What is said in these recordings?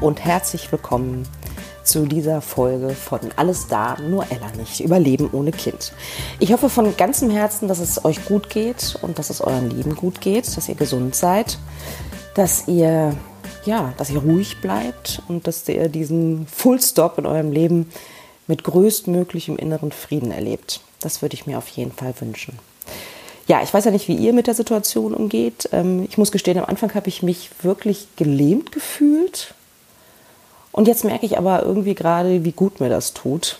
und herzlich willkommen zu dieser Folge von Alles da, nur Ella nicht. Überleben ohne Kind. Ich hoffe von ganzem Herzen, dass es euch gut geht und dass es euren Lieben gut geht, dass ihr gesund seid, dass ihr ja, dass ihr ruhig bleibt und dass ihr diesen Full Stop in eurem Leben mit größtmöglichem inneren Frieden erlebt. Das würde ich mir auf jeden Fall wünschen. Ja, ich weiß ja nicht, wie ihr mit der Situation umgeht. Ähm, ich muss gestehen, am Anfang habe ich mich wirklich gelähmt gefühlt. Und jetzt merke ich aber irgendwie gerade, wie gut mir das tut.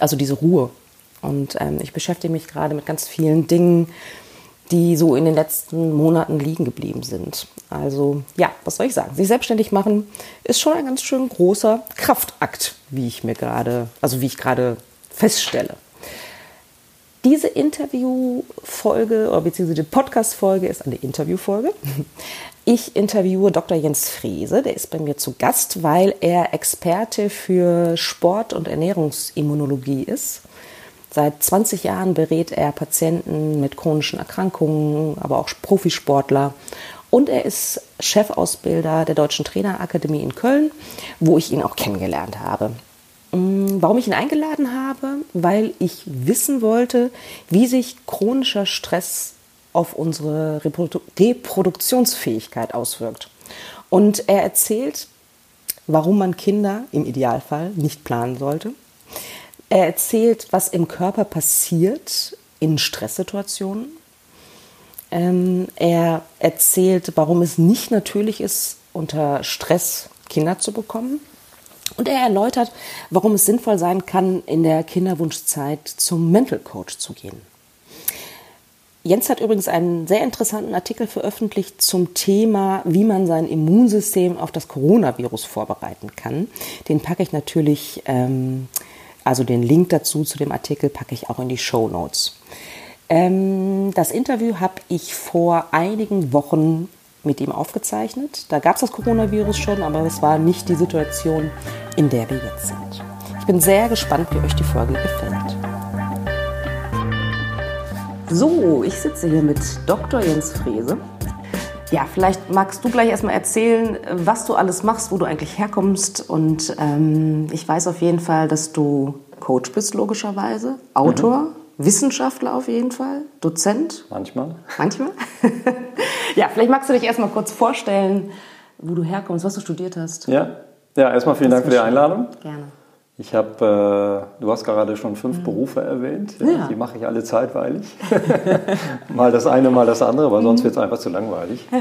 Also diese Ruhe. Und ähm, ich beschäftige mich gerade mit ganz vielen Dingen, die so in den letzten Monaten liegen geblieben sind. Also ja, was soll ich sagen? Sich selbstständig machen ist schon ein ganz schön großer Kraftakt, wie ich mir gerade, also wie ich gerade feststelle. Diese Interviewfolge oder beziehungsweise die Podcast-Folge ist eine Interviewfolge. Ich interviewe Dr. Jens Frese, der ist bei mir zu Gast, weil er Experte für Sport- und Ernährungsimmunologie ist. Seit 20 Jahren berät er Patienten mit chronischen Erkrankungen, aber auch Profisportler. Und er ist Chefausbilder der Deutschen Trainerakademie in Köln, wo ich ihn auch kennengelernt habe. Mm, warum ich ihn eingeladen habe? Weil ich wissen wollte, wie sich chronischer Stress auf unsere Reprodu Reproduktionsfähigkeit auswirkt. Und er erzählt, warum man Kinder im Idealfall nicht planen sollte. Er erzählt, was im Körper passiert in Stresssituationen. Ähm, er erzählt, warum es nicht natürlich ist, unter Stress Kinder zu bekommen. Und er erläutert, warum es sinnvoll sein kann, in der Kinderwunschzeit zum Mental Coach zu gehen. Jens hat übrigens einen sehr interessanten Artikel veröffentlicht zum Thema, wie man sein Immunsystem auf das Coronavirus vorbereiten kann. Den packe ich natürlich, ähm, also den Link dazu zu dem Artikel packe ich auch in die Show Notes. Ähm, das Interview habe ich vor einigen Wochen mit ihm aufgezeichnet. Da gab es das Coronavirus schon, aber es war nicht die Situation, in der wir jetzt sind. Ich bin sehr gespannt, wie euch die Folge gefällt. So, ich sitze hier mit Dr. Jens Frese. Ja, vielleicht magst du gleich erstmal erzählen, was du alles machst, wo du eigentlich herkommst. Und ähm, ich weiß auf jeden Fall, dass du Coach bist, logischerweise, Autor, mhm. Wissenschaftler auf jeden Fall, Dozent. Manchmal. Manchmal. ja, vielleicht magst du dich erstmal kurz vorstellen, wo du herkommst, was du studiert hast. Ja, ja erstmal vielen Dank für die Einladung. Gerne. Ich habe, äh, du hast gerade schon fünf mhm. Berufe erwähnt. Ja, ja. Die mache ich alle zeitweilig. mal das eine, mal das andere, weil mhm. sonst wird es einfach zu langweilig. Ja,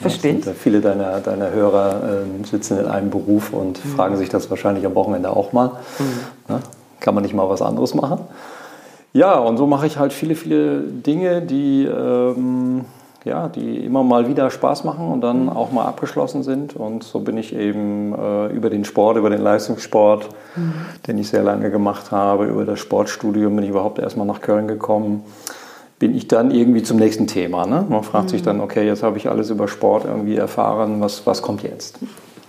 verstehe. Äh, viele deiner, deiner Hörer äh, sitzen in einem Beruf und mhm. fragen sich das wahrscheinlich am Wochenende auch mal. Mhm. Na, kann man nicht mal was anderes machen? Ja, und so mache ich halt viele, viele Dinge, die ähm, ja, die immer mal wieder Spaß machen und dann auch mal abgeschlossen sind. Und so bin ich eben äh, über den Sport, über den Leistungssport, mhm. den ich sehr lange gemacht habe, über das Sportstudium bin ich überhaupt erstmal nach Köln gekommen, bin ich dann irgendwie zum nächsten Thema. Ne? Man fragt mhm. sich dann, okay, jetzt habe ich alles über Sport irgendwie erfahren, was, was kommt jetzt?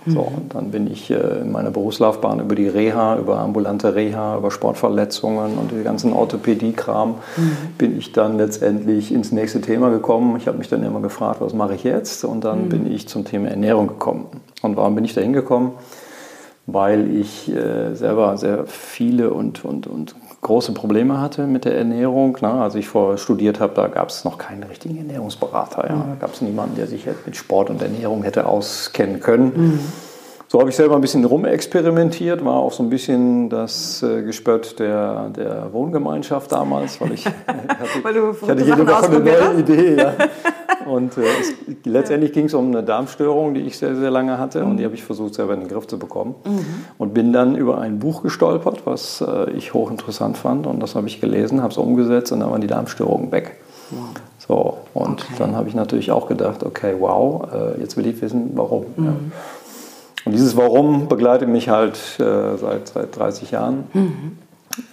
So, und dann bin ich äh, in meiner Berufslaufbahn über die Reha, über ambulante Reha, über Sportverletzungen und den ganzen Orthopädie-Kram mhm. bin ich dann letztendlich ins nächste Thema gekommen. Ich habe mich dann immer gefragt, was mache ich jetzt? Und dann mhm. bin ich zum Thema Ernährung gekommen. Und warum bin ich da hingekommen? Weil ich äh, selber sehr viele und, und, und große Probleme hatte mit der Ernährung. Ne? Als ich vorher studiert habe, da gab es noch keinen richtigen Ernährungsberater. Ja? Mhm. Da gab es niemanden, der sich mit Sport und Ernährung hätte auskennen können. Mhm. So habe ich selber ein bisschen rumexperimentiert, war auch so ein bisschen das äh, Gespött der, der Wohngemeinschaft damals, weil ich, hatte, weil ich hatte jede Woche eine neue Idee. Ja. Und äh, es, letztendlich ging es um eine Darmstörung, die ich sehr, sehr lange hatte mhm. und die habe ich versucht selber in den Griff zu bekommen. Mhm. Und bin dann über ein Buch gestolpert, was äh, ich hochinteressant fand und das habe ich gelesen, habe es umgesetzt und dann waren die Darmstörungen weg. Wow. So, und okay. dann habe ich natürlich auch gedacht, okay, wow, äh, jetzt will ich wissen, warum. Mhm. Ja. Und dieses Warum begleitet mich halt äh, seit, seit 30 Jahren. Mhm.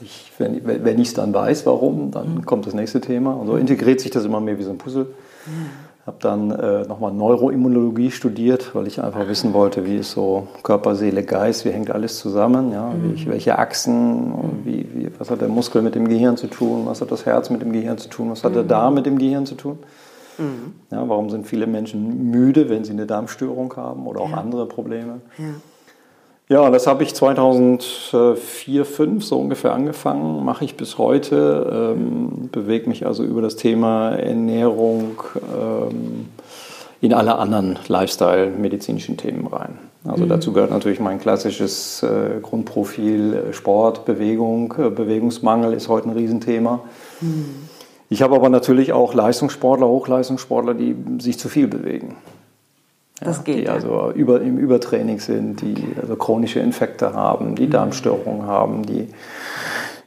Ich, wenn wenn ich es dann weiß, warum, dann mhm. kommt das nächste Thema. Und so integriert sich das immer mehr wie so ein Puzzle. Mhm. Habe dann äh, nochmal Neuroimmunologie studiert, weil ich einfach wissen wollte, wie ist so Körper, Seele, Geist, wie hängt alles zusammen, ja? Mhm. Wie, welche Achsen, wie, wie, was hat der Muskel mit dem Gehirn zu tun, was hat das Herz mit dem Gehirn zu tun, was hat der mhm. Darm mit dem Gehirn zu tun. Mhm. Ja, warum sind viele Menschen müde, wenn sie eine Darmstörung haben oder auch ja. andere Probleme? Ja. Ja, das habe ich 2004, 2005 so ungefähr angefangen, mache ich bis heute, ähm, bewege mich also über das Thema Ernährung ähm, in alle anderen Lifestyle-medizinischen Themen rein. Also mhm. dazu gehört natürlich mein klassisches äh, Grundprofil Sport, Bewegung, äh, Bewegungsmangel ist heute ein Riesenthema. Mhm. Ich habe aber natürlich auch Leistungssportler, Hochleistungssportler, die sich zu viel bewegen. Das ja, geht. Die also über, im Übertraining sind, die also chronische Infekte haben, die mhm. Darmstörungen haben, die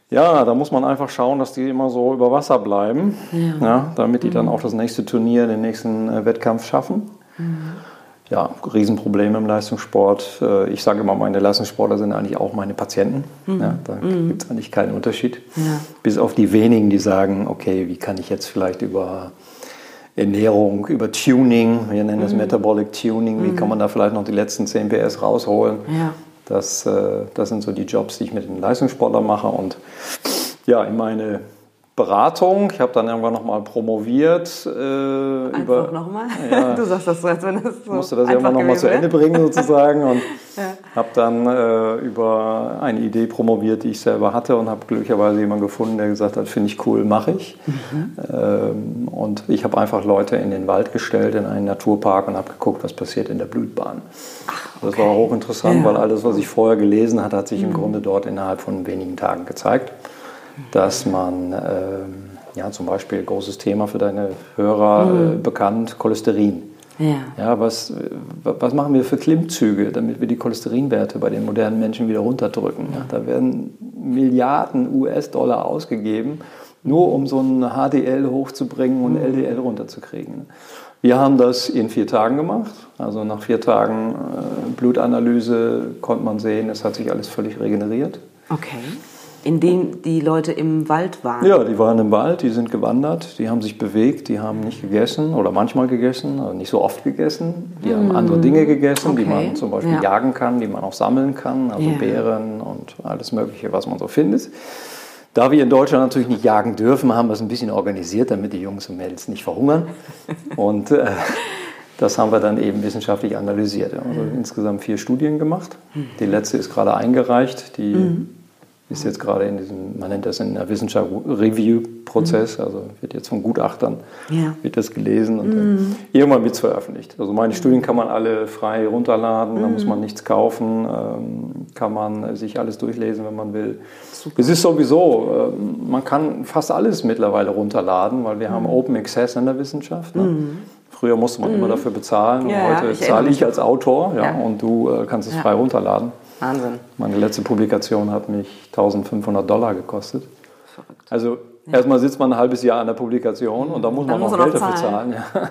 ja, da muss man einfach schauen, dass die immer so über Wasser bleiben, ja. ja damit die dann mhm. auch das nächste Turnier, den nächsten äh, Wettkampf schaffen. Mhm. Ja, Riesenprobleme im Leistungssport. Äh, ich sage immer, meine Leistungssportler sind eigentlich auch meine Patienten. Mhm. Ja, da mhm. gibt es eigentlich keinen Unterschied. Ja. Bis auf die wenigen, die sagen, okay, wie kann ich jetzt vielleicht über Ernährung, über Tuning, wir nennen das mhm. Metabolic Tuning, wie mhm. kann man da vielleicht noch die letzten 10 PS rausholen. Ja. Das, äh, das sind so die Jobs, die ich mit den Leistungssportlern mache. Und ja, in meine Beratung. Ich habe dann irgendwann nochmal promoviert. Äh, einfach über, nochmal? Ja, du sagst das so, als wenn es so musste das irgendwann nochmal zu Ende bringen sozusagen und ja. habe dann äh, über eine Idee promoviert, die ich selber hatte und habe glücklicherweise jemanden gefunden, der gesagt hat, finde ich cool, mache ich. Mhm. Ähm, und ich habe einfach Leute in den Wald gestellt, in einen Naturpark und habe geguckt, was passiert in der Blutbahn. Ach, okay. Das war hochinteressant, ja. weil alles, was ich vorher gelesen hatte, hat sich mhm. im Grunde dort innerhalb von wenigen Tagen gezeigt dass man ähm, ja, zum Beispiel großes Thema für deine Hörer mhm. äh, bekannt, Cholesterin. Ja. ja was, was machen wir für Klimmzüge, damit wir die Cholesterinwerte bei den modernen Menschen wieder runterdrücken? Ja, da werden Milliarden US-Dollar ausgegeben, nur um so ein HDL hochzubringen und LDL runterzukriegen. Wir haben das in vier Tagen gemacht. Also nach vier Tagen äh, Blutanalyse konnte man sehen, es hat sich alles völlig regeneriert. Okay in denen die Leute im Wald waren. Ja, die waren im Wald, die sind gewandert, die haben sich bewegt, die haben nicht gegessen oder manchmal gegessen, also nicht so oft gegessen. Die mm. haben andere Dinge gegessen, okay. die man zum Beispiel ja. jagen kann, die man auch sammeln kann, also yeah. Beeren und alles Mögliche, was man so findet. Da wir in Deutschland natürlich nicht jagen dürfen, haben wir es ein bisschen organisiert, damit die Jungs und Mädels nicht verhungern. und äh, das haben wir dann eben wissenschaftlich analysiert. Also mhm. insgesamt vier Studien gemacht. Mhm. Die letzte ist gerade eingereicht. Die mhm ist jetzt gerade in diesem, man nennt das in der Wissenschaft Review-Prozess, mhm. also wird jetzt von Gutachtern, ja. wird das gelesen und mhm. irgendwann wird es veröffentlicht. Also meine Studien kann man alle frei runterladen, mhm. da muss man nichts kaufen, ähm, kann man sich alles durchlesen, wenn man will. Super. Es ist sowieso, ähm, man kann fast alles mittlerweile runterladen, weil wir haben mhm. Open Access in der Wissenschaft. Ne? Mhm. Früher musste man immer mhm. dafür bezahlen ja, und heute zahle ich als Autor ja, und du äh, kannst es frei runterladen. Wahnsinn. Meine letzte Publikation hat mich 1500 Dollar gekostet. Verrückt. Also ja. erstmal sitzt man ein halbes Jahr an der Publikation und da muss man dann noch Geld dafür zahlen. Ja.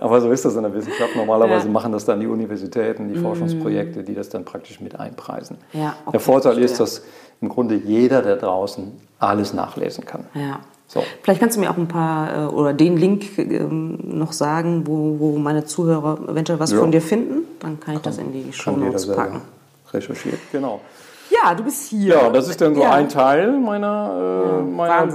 Aber so ist das in der Wissenschaft. Normalerweise ja. machen das dann die Universitäten, die mhm. Forschungsprojekte, die das dann praktisch mit einpreisen. Okay, der Vorteil ist, dass im Grunde jeder, der draußen alles nachlesen kann. Ja. So. Vielleicht kannst du mir auch ein paar äh, oder den Link ähm, noch sagen, wo, wo meine Zuhörer eventuell was von dir finden. Dann kann ich kann, das in die Show Notes packen recherchiert, genau. Ja, du bist hier. Ja, das ist dann so ja. ein Teil meiner, äh, meiner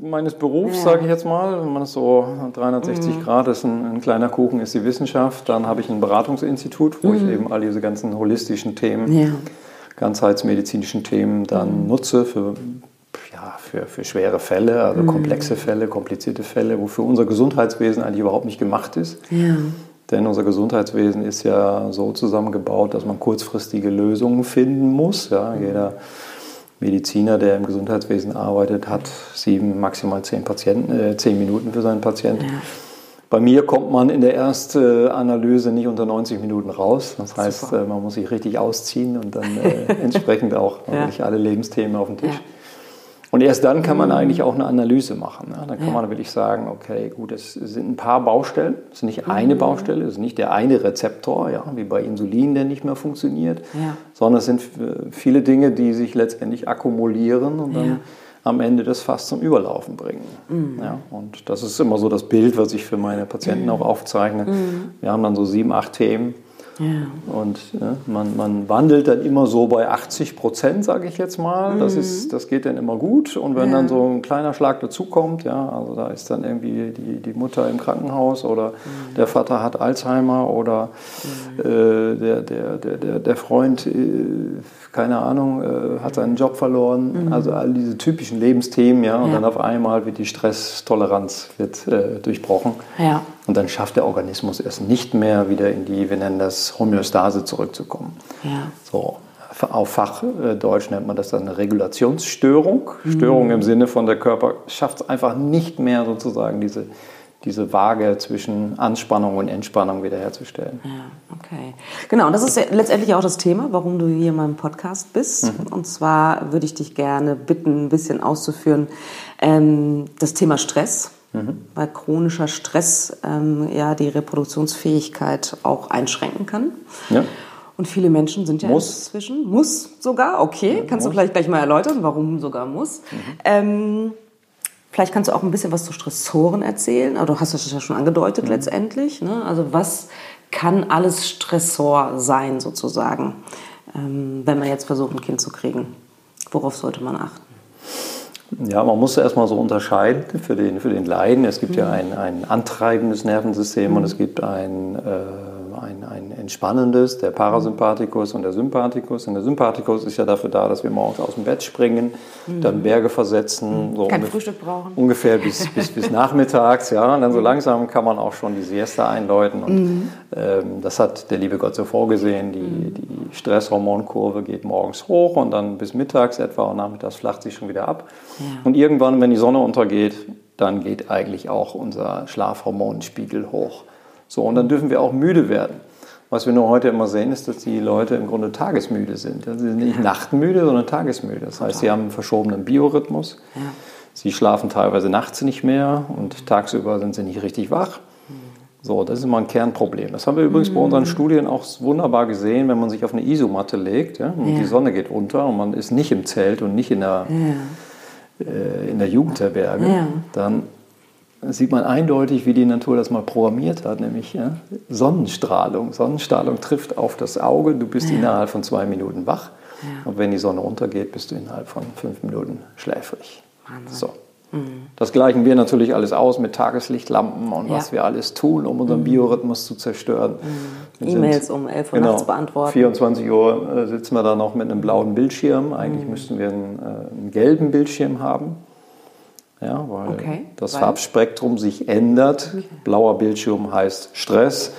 meines Berufs, ja. sage ich jetzt mal. Wenn man das so 360 mhm. Grad ist, ein, ein, kleiner Kuchen ist die Wissenschaft. Dann habe ich ein Beratungsinstitut, wo mhm. ich eben all diese ganzen holistischen Themen, ja. ganzheitsmedizinischen Themen dann mhm. nutze für, ja, für, für schwere Fälle, also mhm. komplexe Fälle, komplizierte Fälle, wofür unser Gesundheitswesen eigentlich überhaupt nicht gemacht ist. Denn unser Gesundheitswesen ist ja so zusammengebaut, dass man kurzfristige Lösungen finden muss. Ja, jeder Mediziner, der im Gesundheitswesen arbeitet, hat sieben, maximal zehn, Patienten, äh, zehn Minuten für seinen Patienten. Ja. Bei mir kommt man in der Erstanalyse nicht unter 90 Minuten raus. Das heißt, Super. Äh, man muss sich richtig ausziehen und dann äh, entsprechend auch ja. alle Lebensthemen auf den Tisch. Ja. Und erst dann kann man mhm. eigentlich auch eine Analyse machen. Ja, dann kann ja. man wirklich sagen, okay, gut, es sind ein paar Baustellen, es ist nicht eine mhm. Baustelle, es ist nicht der eine Rezeptor, ja, wie bei Insulin, der nicht mehr funktioniert, ja. sondern es sind viele Dinge, die sich letztendlich akkumulieren und dann am Ende das Fass zum Überlaufen bringen. Mhm. Ja, und das ist immer so das Bild, was ich für meine Patienten mhm. auch aufzeichne. Mhm. Wir haben dann so sieben, acht Themen Ja. Und ja, man, man wandelt dann immer so bei 80 Prozent, sage ich jetzt mal. Das, mhm. ist, das geht dann immer gut. Und wenn ja. dann so ein kleiner Schlag dazukommt, ja, also da ist dann irgendwie die, die Mutter im Krankenhaus oder mhm. der Vater hat Alzheimer oder mhm. äh, der, der, der, der, der Freund, äh, keine Ahnung, äh, hat seinen Job verloren. Mhm. Also all diese typischen Lebensthemen, ja. Und dann auf einmal wird die Stresstoleranz wird, äh, durchbrochen. Ja. Und dann schafft der Organismus es nicht mehr, wieder in die, wir nennen das Homöostase zurückzukommen. Ja. So, auf Fachdeutsch nennt man das dann eine Regulationsstörung. Mhm. Störung im Sinne von der Körper schafft es einfach nicht mehr sozusagen diese, diese Waage zwischen Anspannung und Entspannung wiederherzustellen. Ja, okay. Genau, und das ist letztendlich auch das Thema, warum du hier in meinem Podcast bist. Mhm. Und zwar würde ich dich gerne bitten, ein bisschen auszuführen, ähm, das Thema Stress mhm. weil chronischer Stress ähm, ja die Reproduktionsfähigkeit auch einschränken kann. Ja. Und viele Menschen sind ja muss. inzwischen, muss sogar, okay, ja, kannst muss. du vielleicht gleich mal erläutern, warum sogar muss. Mhm. Ähm, vielleicht kannst du auch ein bisschen was zu Stressoren erzählen, aber du hast das ja schon angedeutet mhm. letztendlich. Ne? Also was kann alles Stressor sein sozusagen, ähm, wenn man jetzt versucht, ein Kind zu kriegen? Worauf sollte man achten? Ja, man muss erstmal so unterscheiden für den, für den Leiden. Es gibt mhm. ja ein, ein antreibendes Nervensystem mhm. und es gibt ein, äh, ein, ein entspannendes, der Parasympathikus und der Sympathikus. Und der Sympathikus ist ja dafür da, dass wir morgens aus dem Bett springen, mhm. dann Berge versetzen. Mhm. So Kein Frühstück brauchen. Ungefähr bis, bis, bis nachmittags, ja. Und dann so mhm. langsam kann man auch schon die Siesta einläuten. Und mhm. ähm, das hat der liebe Gott so vorgesehen. Die, die Stresshormonkurve geht morgens hoch und dann bis mittags etwa und nachmittags flacht sich schon wieder ab. Ja. Und irgendwann, wenn die Sonne untergeht, dann geht eigentlich auch unser Schlafhormonspiegel hoch. So, und dann dürfen wir auch müde werden. Was wir nur heute immer sehen, ist, dass die Leute im Grunde tagesmüde sind. Sie sind nicht nachtmüde, sondern tagesmüde. Das heißt, sie haben einen verschobenen Biorhythmus. Ja. Sie schlafen teilweise nachts nicht mehr und tagsüber sind sie nicht richtig wach. So, das ist immer ein Kernproblem. Das haben wir übrigens bei unseren Studien auch wunderbar gesehen, wenn man sich auf eine Isomatte legt ja, und ja. die Sonne geht unter und man ist nicht im Zelt und nicht in der, ja. äh, in der Jugendherberge, dann sieht man eindeutig, wie die Natur das mal programmiert hat, nämlich ja, Sonnenstrahlung. Sonnenstrahlung trifft auf das Auge, du bist ja. innerhalb von zwei Minuten wach ja. und wenn die Sonne untergeht, bist du innerhalb von fünf Minuten schläfrig. Wahnsinn. So. Mhm. Das gleichen wir natürlich alles aus mit Tageslichtlampen und was wir alles tun, um unseren mhm. Biorhythmus zu zerstören. Mhm. E-Mails um 11 Uhr genau, nachts beantworten. 24 Uhr äh, sitzen wir da noch mit einem blauen Bildschirm. Eigentlich mhm. müssten wir einen, äh, einen gelben Bildschirm haben ja, weil okay, das weil? Farbspektrum sich ändert. Okay. Blauer Bildschirm heißt Stress,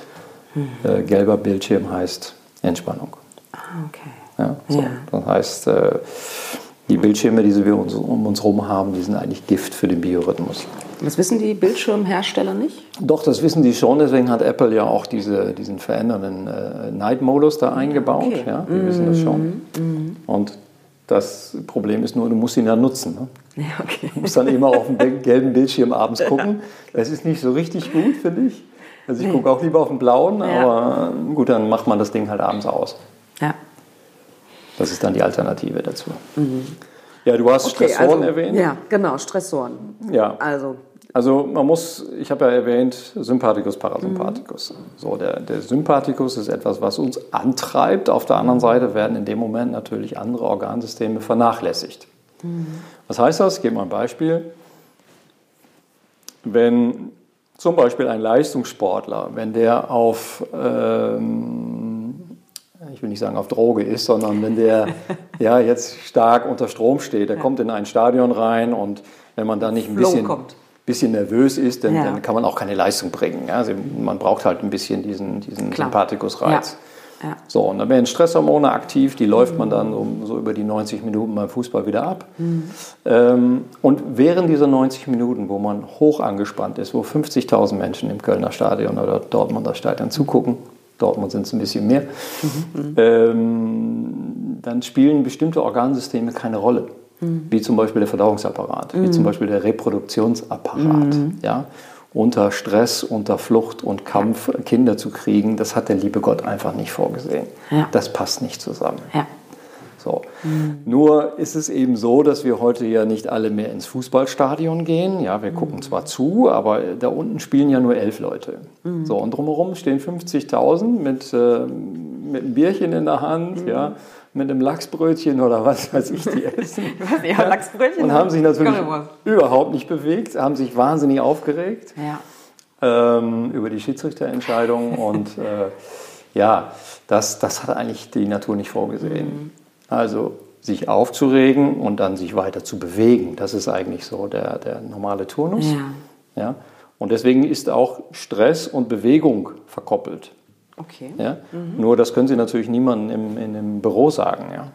mhm. äh, gelber Bildschirm heißt Entspannung. Ah, okay. Ja, so. ja. Das heißt, äh, die Bildschirme, die wir uns, um uns herum haben, die sind eigentlich Gift für den Biorhythmus. Das wissen die Bildschirmhersteller nicht? Doch, das wissen die schon. Deswegen hat Apple ja auch diese, diesen verändernden äh, Night-Modus da eingebaut. Okay. Ja, die mm wissen das schon. Mm Und das Problem ist nur, du musst ihn ja nutzen. Ne? Ja, okay. Du musst dann immer auf den gelben Bildschirm abends gucken. Das ist nicht so richtig gut, finde ich. Also ich nee. gucke auch lieber auf den blauen, ja. aber gut, dann macht man das Ding halt abends aus. Ja. Das ist dann die Alternative dazu. Mhm. Ja, du hast okay, Stressoren also, erwähnt. Ja, genau, Stressoren. Ja. Also also man muss, ich habe ja erwähnt, Sympathikus, Parasympathikus. Mhm. So, der, der Sympathikus ist etwas, was uns antreibt. Auf der anderen Seite werden in dem Moment natürlich andere Organsysteme vernachlässigt. Mhm. Was heißt das? Ich gebe mal ein Beispiel. Wenn zum Beispiel ein Leistungssportler, wenn der auf, ähm, ich will nicht sagen auf Droge ist, sondern wenn der ja, jetzt stark unter Strom steht, der ja. kommt in ein Stadion rein und wenn man da nicht ein bisschen... Kommt bisschen nervös ist, dann, ja. dann, kann man auch keine Leistung bringen. Also man braucht halt ein bisschen diesen, diesen Sympathikusreiz. Ja. So, und dann werden Stresshormone aktiv, die läuft man dann so, so, über die 90 Minuten beim Fußball wieder ab. Mhm. Ähm, und während dieser 90 Minuten, wo man hoch angespannt ist, wo 50.000 Menschen im Kölner Stadion oder Dortmunder Stadion zugucken, Dortmund sind es ein bisschen mehr, mhm. ähm, dann spielen bestimmte Organsysteme keine Rolle mhm. wie zum Beispiel der Verdauungsapparat, mhm. wie zum Beispiel der Reproduktionsapparat. Mhm. Ja? Unter Stress, unter Flucht und Kampf Kinder zu kriegen, das hat der liebe Gott einfach nicht vorgesehen. Ja. Das passt nicht zusammen. Ja. So. Mhm. Nur ist es eben so, dass wir heute ja nicht alle mehr ins Fußballstadion gehen. Ja, wir mhm. gucken zwar zu, aber da unten spielen ja nur elf Leute. Mhm. So, und drumherum stehen 50.000 mit, äh, mit einem Bierchen in der Hand, mhm. ja, mit einem Lachsbrötchen oder was weiß ich, die essen. ja, Lachsbrötchen. Und haben sich natürlich überhaupt nicht bewegt, haben sich wahnsinnig aufgeregt ja. ähm, über die Schiedsrichterentscheidung und äh, ja, das, das hat eigentlich die Natur nicht vorgesehen. Mhm. Also sich aufzuregen und dann sich weiter zu bewegen, das ist eigentlich so der, der normale Turnus. Ja. Ja? Und deswegen ist auch Stress und Bewegung verkoppelt. Okay. Ja? Mhm. Nur das können Sie natürlich niemandem im, in einem Büro sagen. Ja?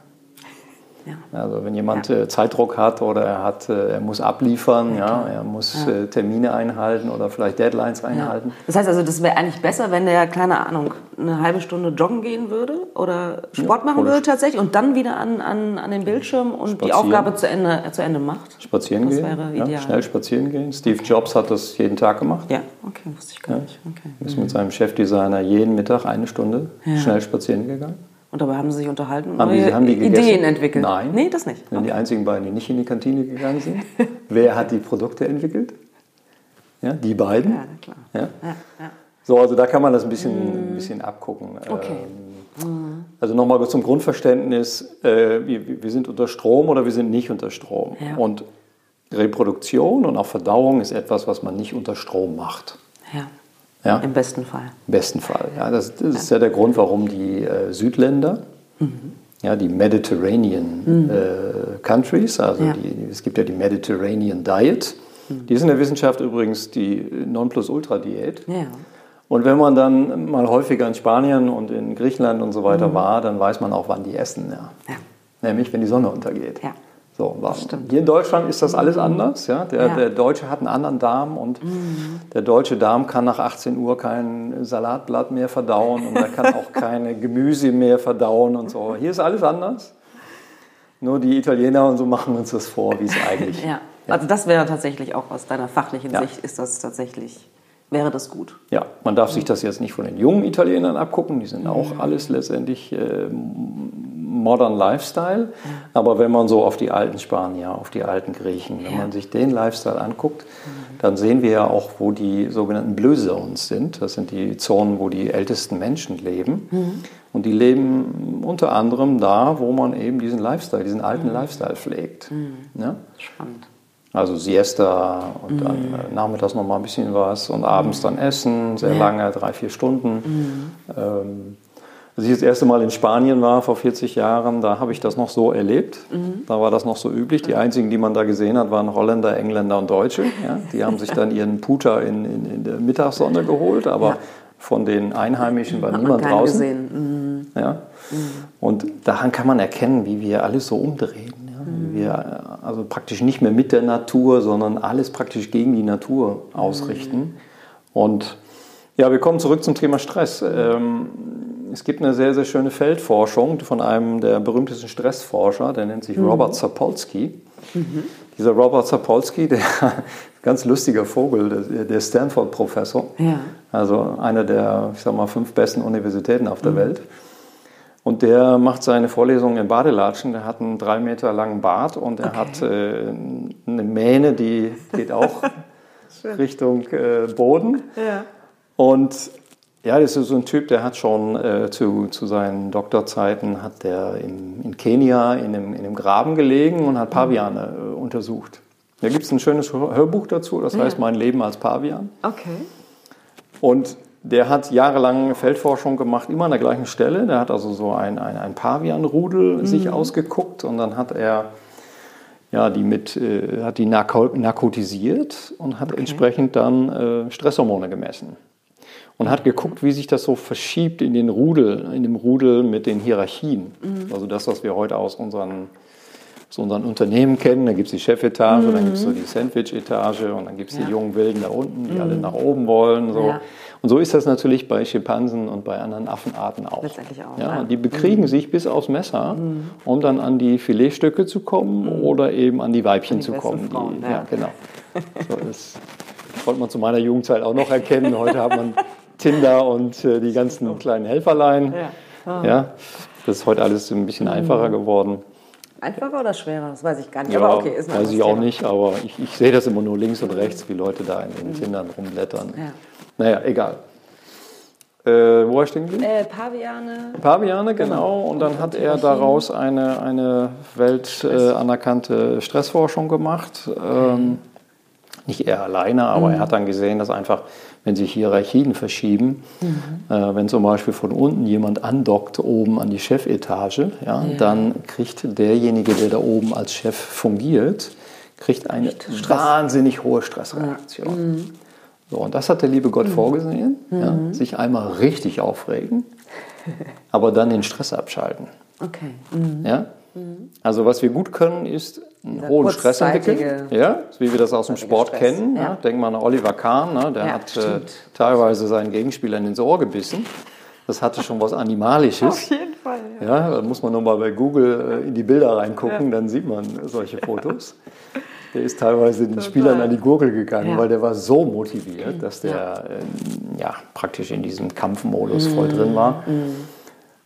Ja. Also wenn jemand ja. Äh, Zeitdruck hat oder er, hat, äh, er muss abliefern, ja, er muss äh, Termine einhalten oder vielleicht Deadlines einhalten. Das heißt also, das wäre eigentlich besser, wenn der, keine Ahnung, eine halbe Stunde joggen gehen würde oder Sport machen würde tatsächlich und dann wieder an, an, an den Bildschirm und die Aufgabe zu Ende, zu Ende macht. Spazieren das gehen, wäre ideal. schnell spazieren gehen. Steve. Jobs hat das jeden Tag gemacht. Ja, okay, wusste ich gar nicht. Okay. Ist mit seinem Chefdesigner jeden Mittag eine Stunde schnell spazieren gegangen. Und dabei haben sie sich unterhalten und haben die, haben die Ideen entwickelt. Nein. Nee, das nicht. Okay. die einzigen beiden, die nicht in die Kantine gegangen sind. Wer hat die Produkte entwickelt? Ja, die beiden. Ja, klar. Ja? Ja, ja. So, also da kann man das ein bisschen, ein bisschen abgucken. Okay. Ähm, also nochmal zum Grundverständnis, äh, wir, wir, sind unter Strom oder wir sind nicht unter Strom. Und Reproduktion und auch Verdauung ist etwas, was man nicht unter Strom macht. Ja. Ja? Im besten Fall. Im besten Fall, ja. Das, das ist ja der Grund, warum die äh, Südländer, mhm. ja, die Mediterranean mhm. äh, Countries, also ja. die, es gibt ja die Mediterranean Diet, mhm. die ist in der Wissenschaft übrigens die Nonplusultra-Diät. Ja. Und wenn man dann mal häufiger in Spanien und in Griechenland und so weiter mhm. war, dann weiß man auch, wann die essen. Ja. ja. Nämlich, wenn die Sonne untergeht. Ja. So, Hier in Deutschland ist das alles anders. Ja? Der, ja. der Deutsche hat einen anderen Darm und mhm. der deutsche Darm kann nach 18 Uhr kein Salatblatt mehr verdauen und er kann auch keine Gemüse mehr verdauen und so. Hier ist alles anders. Nur die Italiener und so machen uns das vor, wie es eigentlich ist. Ja. Also das wäre tatsächlich auch aus deiner fachlichen Sicht, ist das tatsächlich, wäre das gut. Ja, man darf sich das jetzt nicht von den jungen Italienern abgucken, die sind auch mhm. alles letztendlich äh, Modern Lifestyle. Aber wenn man so auf die alten Spanier, auf die alten Griechen, wenn man sich den Lifestyle anguckt, dann sehen wir ja auch, wo die sogenannten Blue Zones sind. Das sind die Zonen, wo die ältesten Menschen leben. Mhm. Und die leben unter anderem da, wo man eben diesen Lifestyle, diesen alten mhm. Lifestyle pflegt. Mhm. Ja? Spannend. Also Siesta und dann äh, nachmittags noch mal ein bisschen was und abends dann essen, sehr lange, drei, vier Stunden. Ähm, als ich das erste Mal in Spanien war, vor 40 Jahren, da habe ich das noch so erlebt. Mhm. Da war das noch so üblich. Die einzigen, die man da gesehen hat, waren Holländer, Engländer und Deutsche. Ja, die haben sich dann ihren Puter in, in, in der Mittagssonne geholt, aber ja. von den Einheimischen war hat niemand draußen. Gesehen. Mhm. Ja? Mhm. Und daran kann man erkennen, wie wir alles so umdrehen. Wie wir also praktisch nicht mehr mit der Natur, sondern alles praktisch gegen die Natur ausrichten. Mhm. Und ja, wir kommen zurück zum Thema Stress. Ähm, es gibt eine sehr, sehr schöne Feldforschung von einem der berühmtesten Stressforscher, der nennt sich mhm. Robert Sapolsky. Mhm. Dieser Robert Sapolsky, der ganz lustiger Vogel, der, Stanford-Professor, ja. also einer der, ich sag mal, fünf besten Universitäten auf der mhm. Welt. Und der macht seine Vorlesungen in Badelatschen. Der hat einen drei Meter langen Bart und er okay. hat äh, eine Mähne, die geht auch Richtung äh, Boden. Ja. Und ja, das ist so ein Typ, der hat schon äh, zu, zu seinen Doktorzeiten hat der in, in Kenia in einem, in einem Graben gelegen und hat Paviane äh, untersucht. Da gibt es ein schönes Hörbuch dazu, das heißt Mein Leben als Pavian. Okay. Und der hat jahrelang Feldforschung gemacht, immer an der gleichen Stelle. Der hat also so ein, ein, ein Pavianrudel mhm. sich ausgeguckt und dann hat er ja, die mit, äh, hat die narkotisiert und hat okay. entsprechend dann äh, Stresshormone gemessen und hat geguckt, wie sich das so verschiebt in den Rudel, in dem Rudel mit den Hierarchien. Mhm. Also das, was wir heute aus unseren, aus unseren Unternehmen kennen. Da gibt es die Chefetage, mhm. dann gibt es so die Sandwich-Etage und dann gibt es ja. die jungen Wilden da unten, die mhm. alle nach oben wollen. So. Ja. Und so ist das natürlich bei Schimpansen und bei anderen Affenarten auch. Letztendlich auch. Ja, Die bekriegen mhm. sich bis aufs Messer, mhm. um dann an die Filetstücke zu kommen mhm. oder eben an die Weibchen an die zu kommen. Frauen, die, ja. genau. So, das konnte man zu meiner Jugendzeit auch noch erkennen. Heute hat man Tinder und äh, die ganzen kleinen Helferlein. Ja. Ah. ja. Das ist heute alles ein bisschen einfacher geworden. Einfacher oder schwerer? Das weiß ich gar nicht. Ja, aber okay, ist weiß ich auch Thema. nicht, aber ich, ich sehe das immer nur links und rechts, wie Leute da in den Tindern rumblättern. Ja. Naja, egal. Äh, wo war ich stehen geblieben? Äh, Paviane. Paviane, genau. Und dann hat er daraus eine, eine weltanerkannte äh, anerkannte Stressforschung gemacht. Ähm, nicht er alleine, aber er hat dann gesehen, dass einfach, wenn sich Hierarchien verschieben, äh, wenn zum Beispiel von unten jemand andockt oben an die Chefetage, ja, dann kriegt derjenige, der da oben als Chef fungiert, kriegt eine wahnsinnig hohe Stressreaktion. So, und das hat der liebe Gott vorgesehen, ja, sich einmal richtig aufregen, aber dann den Stress abschalten. Okay. Mhm. Ja? Also was wir gut können, ist einen hohen Stress entwickeln. Ja, wie wir das aus dem Sport Stress, kennen. ja. Ja. Denk mal an Oliver Kahn, ne? der Ja, hat äh, teilweise seinen Gegenspielern ins Ohr gebissen. Das hatte schon was Animalisches. jeden Fall. Ja, da muss man nur mal bei Google äh, in die Bilder reingucken, dann sieht man solche Fotos. Der ist teilweise den Spielern an die Gurgel gegangen, weil der war so motiviert, dass der ähm, ja, praktisch in diesem Kampfmodus voll drin war.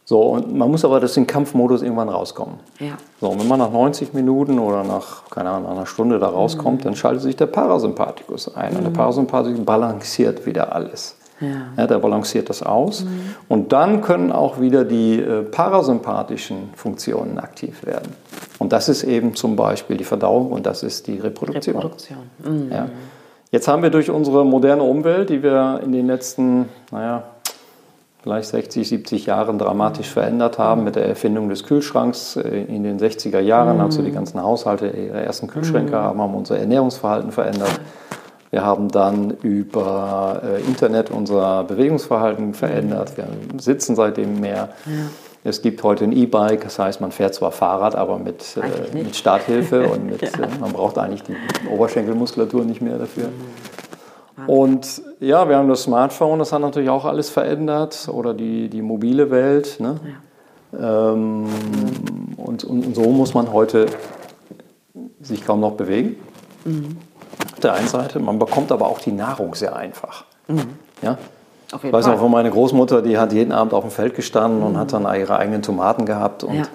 So, und man muss aber aus dem Kampfmodus irgendwann rauskommen. Ja. So, und wenn man nach 90 Minuten oder nach, keine Ahnung, einer Stunde da rauskommt, dann schaltet sich der Parasympathikus ein. Und der Parasympathikus balanciert wieder alles. Ja. der balanciert das aus. Und dann können auch wieder die äh, parasympathischen Funktionen aktiv werden. Und das ist eben zum Beispiel die Verdauung und das ist die Reproduktion. Reproduktion. Mhm. Ja. Jetzt haben wir durch unsere moderne Umwelt, die wir in den letzten, naja, vielleicht 60, 70 Jahren dramatisch verändert haben mit der Erfindung des Kühlschranks äh, in den 60er Jahren, als wir die ganzen Haushalte ihre ersten Kühlschränke haben, haben unser Ernährungsverhalten verändert. Wir haben dann über äh, Internet unser Bewegungsverhalten verändert. Wir sitzen seitdem mehr. Es gibt heute ein E-Bike, das heißt, man fährt zwar Fahrrad, aber mit, äh, mit Starthilfe und mit, äh, man braucht eigentlich die Oberschenkelmuskulatur nicht mehr dafür. Und ja, wir haben das Smartphone, das hat natürlich auch alles verändert oder die, die mobile Welt. Ne? Ähm, und, und, und so muss man heute sich kaum noch bewegen. Auf der einen Seite, man bekommt aber auch die Nahrung sehr einfach. Ja? Auf Ich weiß Fall. noch von meiner Großmutter, die hat jeden Abend auf dem Feld gestanden und hat dann ihre eigenen Tomaten gehabt. Und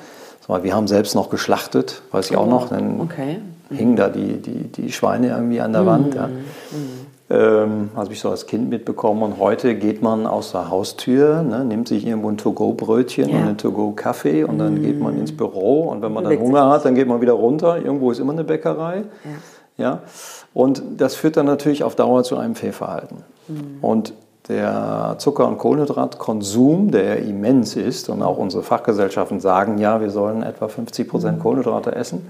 Ja. wir haben selbst noch geschlachtet, weiß ich auch noch. Dann Okay. hingen da die, die, die Schweine irgendwie an der Wand. Ja. Ähm, habe ich so als Kind mitbekommen. Und heute geht man aus der Haustür, ne, nimmt sich irgendwo ein To-Go-Brötchen Ja. und einen To-Go-Kaffee und dann geht man ins Büro. Und wenn man dann Hunger hat, dann geht man wieder runter. Irgendwo ist immer eine Bäckerei. Ja. Und das führt dann natürlich auf Dauer zu einem Fehlverhalten. Und der Zucker- und Kohlenhydratkonsum, der ja immens ist, und auch unsere Fachgesellschaften sagen ja, wir sollen etwa 50 Prozent Kohlenhydrate essen.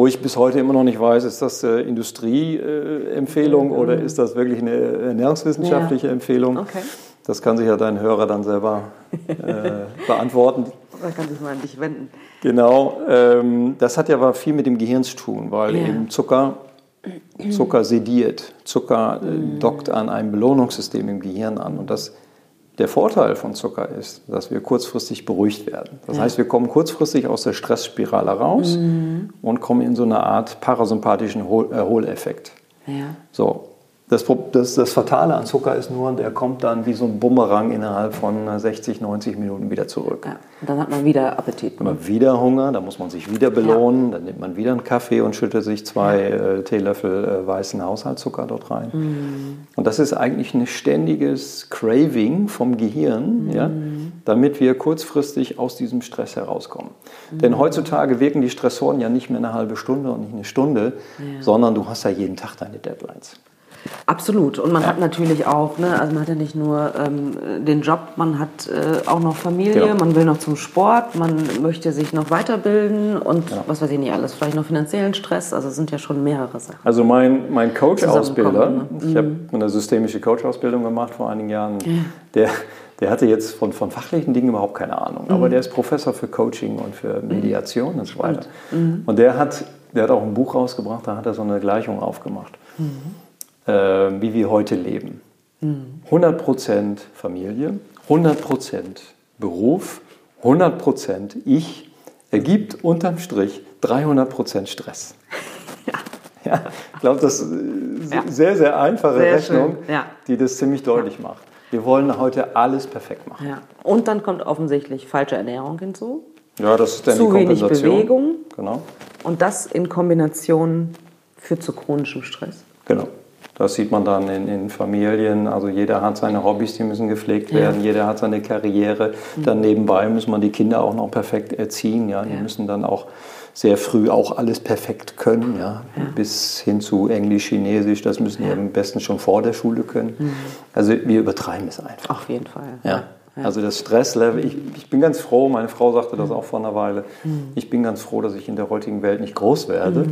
Wo ich bis heute immer noch nicht weiß, ist das äh, Industrieempfehlung oder ist das wirklich eine ernährungswissenschaftliche Ja. Empfehlung? Okay. Das kann sich ja dein Hörer dann selber äh, beantworten. Da kann sich mal an dich wenden. Genau, ähm, das hat ja aber viel mit dem Gehirn zu tun, weil Ja. eben Zucker, Zucker sediert, Zucker äh, dockt an einem Belohnungssystem im Gehirn an. Und das, der Vorteil von Zucker ist, dass wir kurzfristig beruhigt werden. Das heißt, wir kommen kurzfristig aus der Stressspirale raus und kommen in so eine Art parasympathischen Hol Erholeffekt. Ja. So. Das, das, das Fatale an Zucker ist nur, der kommt dann wie so ein Bumerang innerhalb von äh, 60, 90 Minuten wieder zurück. ja. Und dann hat man wieder Appetit. Immer wieder Hunger, da muss man sich wieder belohnen, dann nimmt man wieder einen Kaffee und schüttet sich zwei äh, Teelöffel äh, weißen Haushaltszucker dort rein. Und das ist eigentlich ein ständiges Craving vom Gehirn, ja, damit wir kurzfristig aus diesem Stress herauskommen. Denn heutzutage wirken die Stressoren ja nicht mehr eine halbe Stunde und nicht eine Stunde, sondern du hast ja jeden Tag deine Deadlines. Absolut. Und man hat natürlich auch, ne, also man hat ja nicht nur ähm, den Job, man hat äh, auch noch Familie, Genau. man will noch zum Sport, man möchte sich noch weiterbilden und was weiß ich nicht alles, vielleicht noch finanziellen Stress. Also es sind ja schon mehrere Sachen. Also mein, mein Coach-Ausbilder, Zusammenkommen, ich habe eine systemische Coach-Ausbildung gemacht vor einigen Jahren, der, der hatte jetzt von, von fachlichen Dingen überhaupt keine Ahnung, aber der ist Professor für Coaching und für Mediation und so weiter. Und der hat, der hat auch ein Buch rausgebracht, da hat er so eine Gleichung aufgemacht, äh, wie wir heute leben. 100% Familie, 100% Beruf, 100% Ich ergibt unterm Strich 300% Stress. Ja, ich glaube, das ist eine Ja. sehr, sehr einfache Sehr Rechnung, ja. die das ziemlich deutlich macht. Wir wollen heute alles perfekt machen. Ja. Und dann kommt offensichtlich falsche Ernährung hinzu. Ja, das ist dann Zu die wenig Kompensation. Bewegung. Genau. Und das in Kombination führt zu chronischem Stress. Genau. Das sieht man dann in, in Familien. Also jeder hat seine Hobbys, die müssen gepflegt werden. Jeder hat seine Karriere. Dann nebenbei muss man die Kinder auch noch perfekt erziehen. Ja, die Ja. müssen dann auch sehr früh auch alles perfekt können. Ja, bis hin zu Englisch, Chinesisch. Das müssen die am besten schon vor der Schule können. Also wir übertreiben es einfach. Auf jeden Fall. Ja. Also das Stresslevel, ich, ich bin ganz froh, meine Frau sagte das auch vor einer Weile, Mhm. ich bin ganz froh, dass ich in der heutigen Welt nicht groß werde,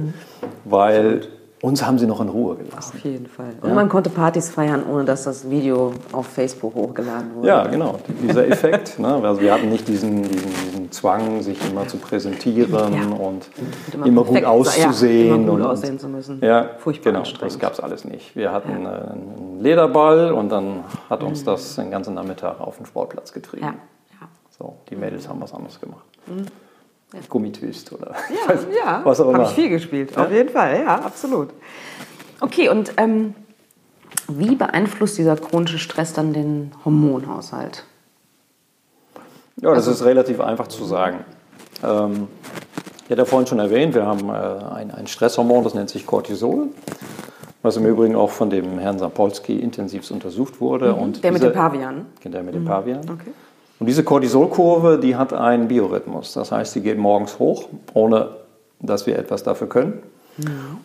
weil uns haben sie noch in Ruhe gelassen. Auf jeden Fall. Und man konnte Partys feiern, ohne dass das Video auf Facebook hochgeladen wurde. Ja, genau, dieser Effekt. ne? Also wir hatten nicht diesen, diesen, diesen Zwang, sich immer zu präsentieren Ja. und Und immer, gut auszusehen. Ja, immer gut und, aussehen zu müssen. Ja, Furchtbar genau, das gab es alles nicht. Wir hatten äh, einen Lederball und dann hat uns das den ganzen Nachmittag auf den Sportplatz getrieben. Ja. Ja. So, die Mädels haben was anderes gemacht. Gummitwist oder Ja, ja. was auch Habe immer. ich viel gespielt, auf jeden Fall, ja, absolut. Okay, und ähm, wie beeinflusst dieser chronische Stress dann den Hormonhaushalt? Ja, das ist relativ einfach zu sagen. Ähm, ich hatte ja vorhin schon erwähnt, wir haben äh, ein, ein Stresshormon, das nennt sich Cortisol, was im Übrigen auch von dem Herrn Sapolsky intensiv untersucht wurde. Und Mhm. Der mit diese- dem Pavian. Der mit dem Pavian. Okay. Und diese Cortisolkurve, die hat einen Biorhythmus. Das heißt, die geht morgens hoch, ohne dass wir etwas dafür können.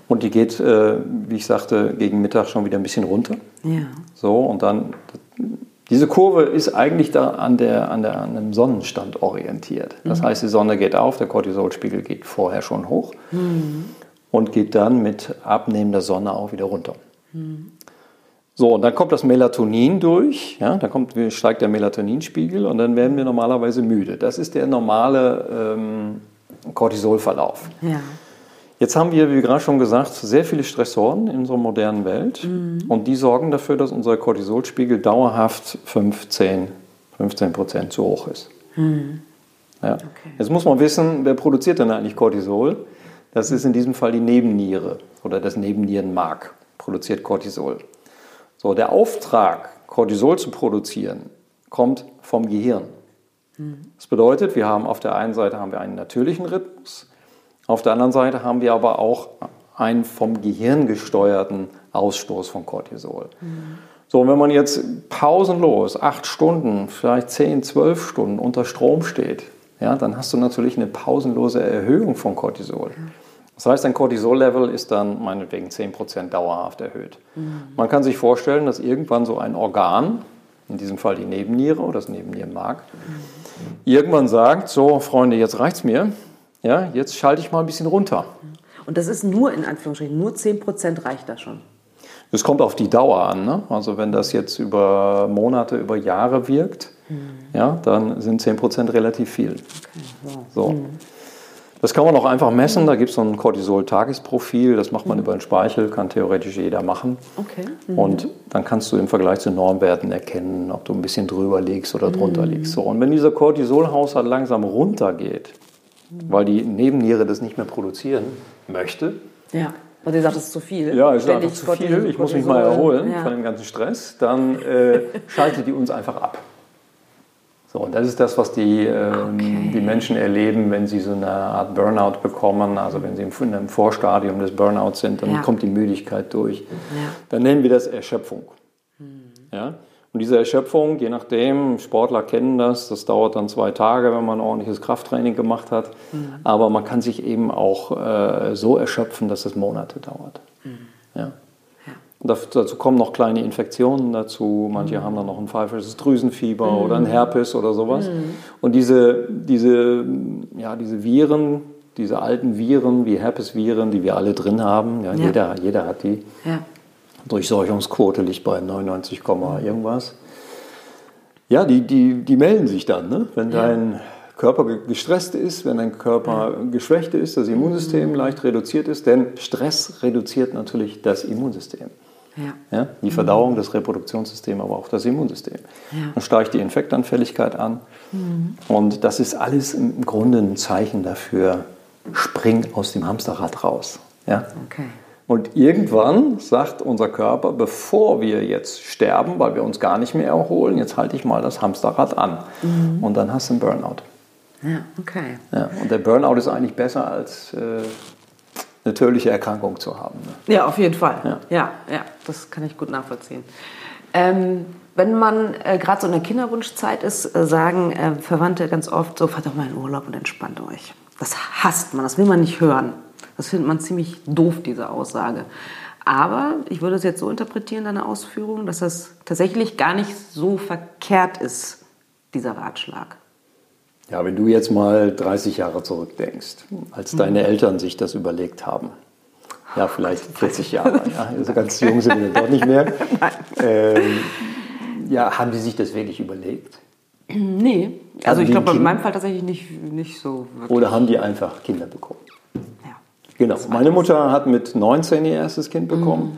Und die geht, äh, wie ich sagte, gegen Mittag schon wieder ein bisschen runter. Ja. So, und dann, diese Kurve ist eigentlich da an, der, an, der, an einem Sonnenstand orientiert. Das heißt, die Sonne geht auf, der Cortisolspiegel geht vorher schon hoch und geht dann mit abnehmender Sonne auch wieder runter. So, und dann kommt das Melatonin durch, ja, dann kommt, steigt der Melatoninspiegel und dann werden wir normalerweise müde. Das ist der normale ähm, Cortisolverlauf. Ja. Jetzt haben wir, wie gerade schon gesagt, sehr viele Stressoren in unserer modernen Welt und die sorgen dafür, dass unser Cortisolspiegel dauerhaft 15, 15 Prozent zu hoch ist. Ja. Jetzt muss man wissen, wer produziert denn eigentlich Cortisol? Das ist in diesem Fall die Nebenniere oder das Nebennierenmark produziert Cortisol. So, der Auftrag, Cortisol zu produzieren, kommt vom Gehirn. Das bedeutet, wir haben auf der einen Seite haben wir einen natürlichen Rhythmus, auf der anderen Seite haben wir aber auch einen vom Gehirn gesteuerten Ausstoß von Cortisol. So, und wenn man jetzt pausenlos acht Stunden, vielleicht zehn, zwölf Stunden unter Strom steht, ja, dann hast du natürlich eine pausenlose Erhöhung von Cortisol. Das heißt, dein Cortisol-Level ist dann meinetwegen 10% dauerhaft erhöht. Man kann sich vorstellen, dass irgendwann so ein Organ, in diesem Fall die Nebenniere oder das Nebennierenmark, irgendwann sagt, so Freunde, jetzt reicht's mir, ja, jetzt schalte ich mal ein bisschen runter. Und das ist nur, in Anführungsstrichen, nur 10% reicht da schon. Es kommt auf die Dauer an. Ne? Also wenn das jetzt über Monate, über Jahre wirkt, ja, dann sind 10% relativ viel. So. Das kann man auch einfach messen. Da gibt es so ein Cortisol-Tagesprofil. Das macht man über den Speichel, kann theoretisch jeder machen. Okay. Und dann kannst du im Vergleich zu Normwerten erkennen, ob du ein bisschen drüber liegst oder drunter liegst. So, und wenn dieser Cortisolhaushalt langsam runtergeht, weil die Nebenniere das nicht mehr produzieren möchte, Ja. Und ihr sagt, das ist zu viel. ja, ist Ständig einfach zu viel, ich muss mich mal erholen Ja. von dem ganzen Stress, dann äh, schaltet die uns einfach ab. So, und das ist das, was die, ähm, Okay. die Menschen erleben, wenn sie so eine Art Burnout bekommen. Also wenn sie im, in einem Vorstadium des Burnouts sind, dann Ja. kommt die Müdigkeit durch. Ja. Dann nennen wir das Erschöpfung. Ja? Und diese Erschöpfung, je nachdem, Sportler kennen das, das dauert dann zwei Tage, wenn man ein ordentliches Krafttraining gemacht hat. Aber man kann sich eben auch äh, so erschöpfen, dass es Monate dauert. Ja. Dazu kommen noch kleine Infektionen dazu. Manche haben dann noch ein pfeifisches Drüsenfieber oder ein Herpes oder sowas. Und diese, diese, ja, diese Viren, diese alten Viren wie Herpesviren, die wir alle drin haben, ja, Ja. Jeder, jeder hat die. Ja. Durchseuchungsquote liegt bei 99, Komma irgendwas. Ja, die, die, die melden sich dann. Ne? Wenn dein Körper ge- gestresst ist, wenn dein Körper geschwächt ist, das Immunsystem leicht reduziert ist, denn Stress reduziert natürlich das Immunsystem. Ja. Ja? Die Verdauung, das Reproduktionssystem, aber auch das Immunsystem. Dann steigt die Infektanfälligkeit an. Und das ist alles im Grunde ein Zeichen dafür, spring aus dem Hamsterrad raus. Ja? Okay. Und irgendwann sagt unser Körper, bevor wir jetzt sterben, weil wir uns gar nicht mehr erholen, jetzt halte ich mal das Hamsterrad an. Mhm. Und dann hast du einen Burnout. Ja, okay. Ja, und der Burnout ist eigentlich besser als äh, eine tödliche Erkrankung zu haben. Ne? Ja, auf jeden Fall. Ja. ja, ja, das kann ich gut nachvollziehen. Ähm, wenn man äh, gerade so in der Kinderwunschzeit ist, äh, sagen äh, Verwandte ganz oft so, fahrt doch mal in Urlaub und entspannt euch. Das hasst man, das will man nicht hören. Das findet man ziemlich doof, diese Aussage. Aber ich würde es jetzt so interpretieren, deine Ausführung, dass das tatsächlich gar nicht so verkehrt ist, dieser Ratschlag. Ja, wenn du jetzt mal 30 Jahre zurückdenkst, als mhm. deine Eltern sich das überlegt haben, ja, vielleicht 40 Jahre, ja, also ganz jung sind wir dort nicht mehr. Ähm, ja, haben die sich das wirklich überlegt? Nee, also ich glaube, in meinem Fall tatsächlich nicht, nicht so wirklich. Oder haben die einfach Kinder bekommen? Ja. Genau, meine Mutter hat mit 19 ihr erstes Kind bekommen. Mhm.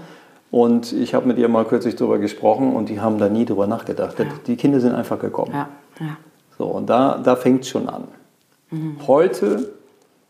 Und ich habe mit ihr mal kürzlich darüber gesprochen und die haben da nie drüber nachgedacht. Ja. Die Kinder sind einfach gekommen. Ja. Ja. So, und da, da fängt es schon an. Mhm. Heute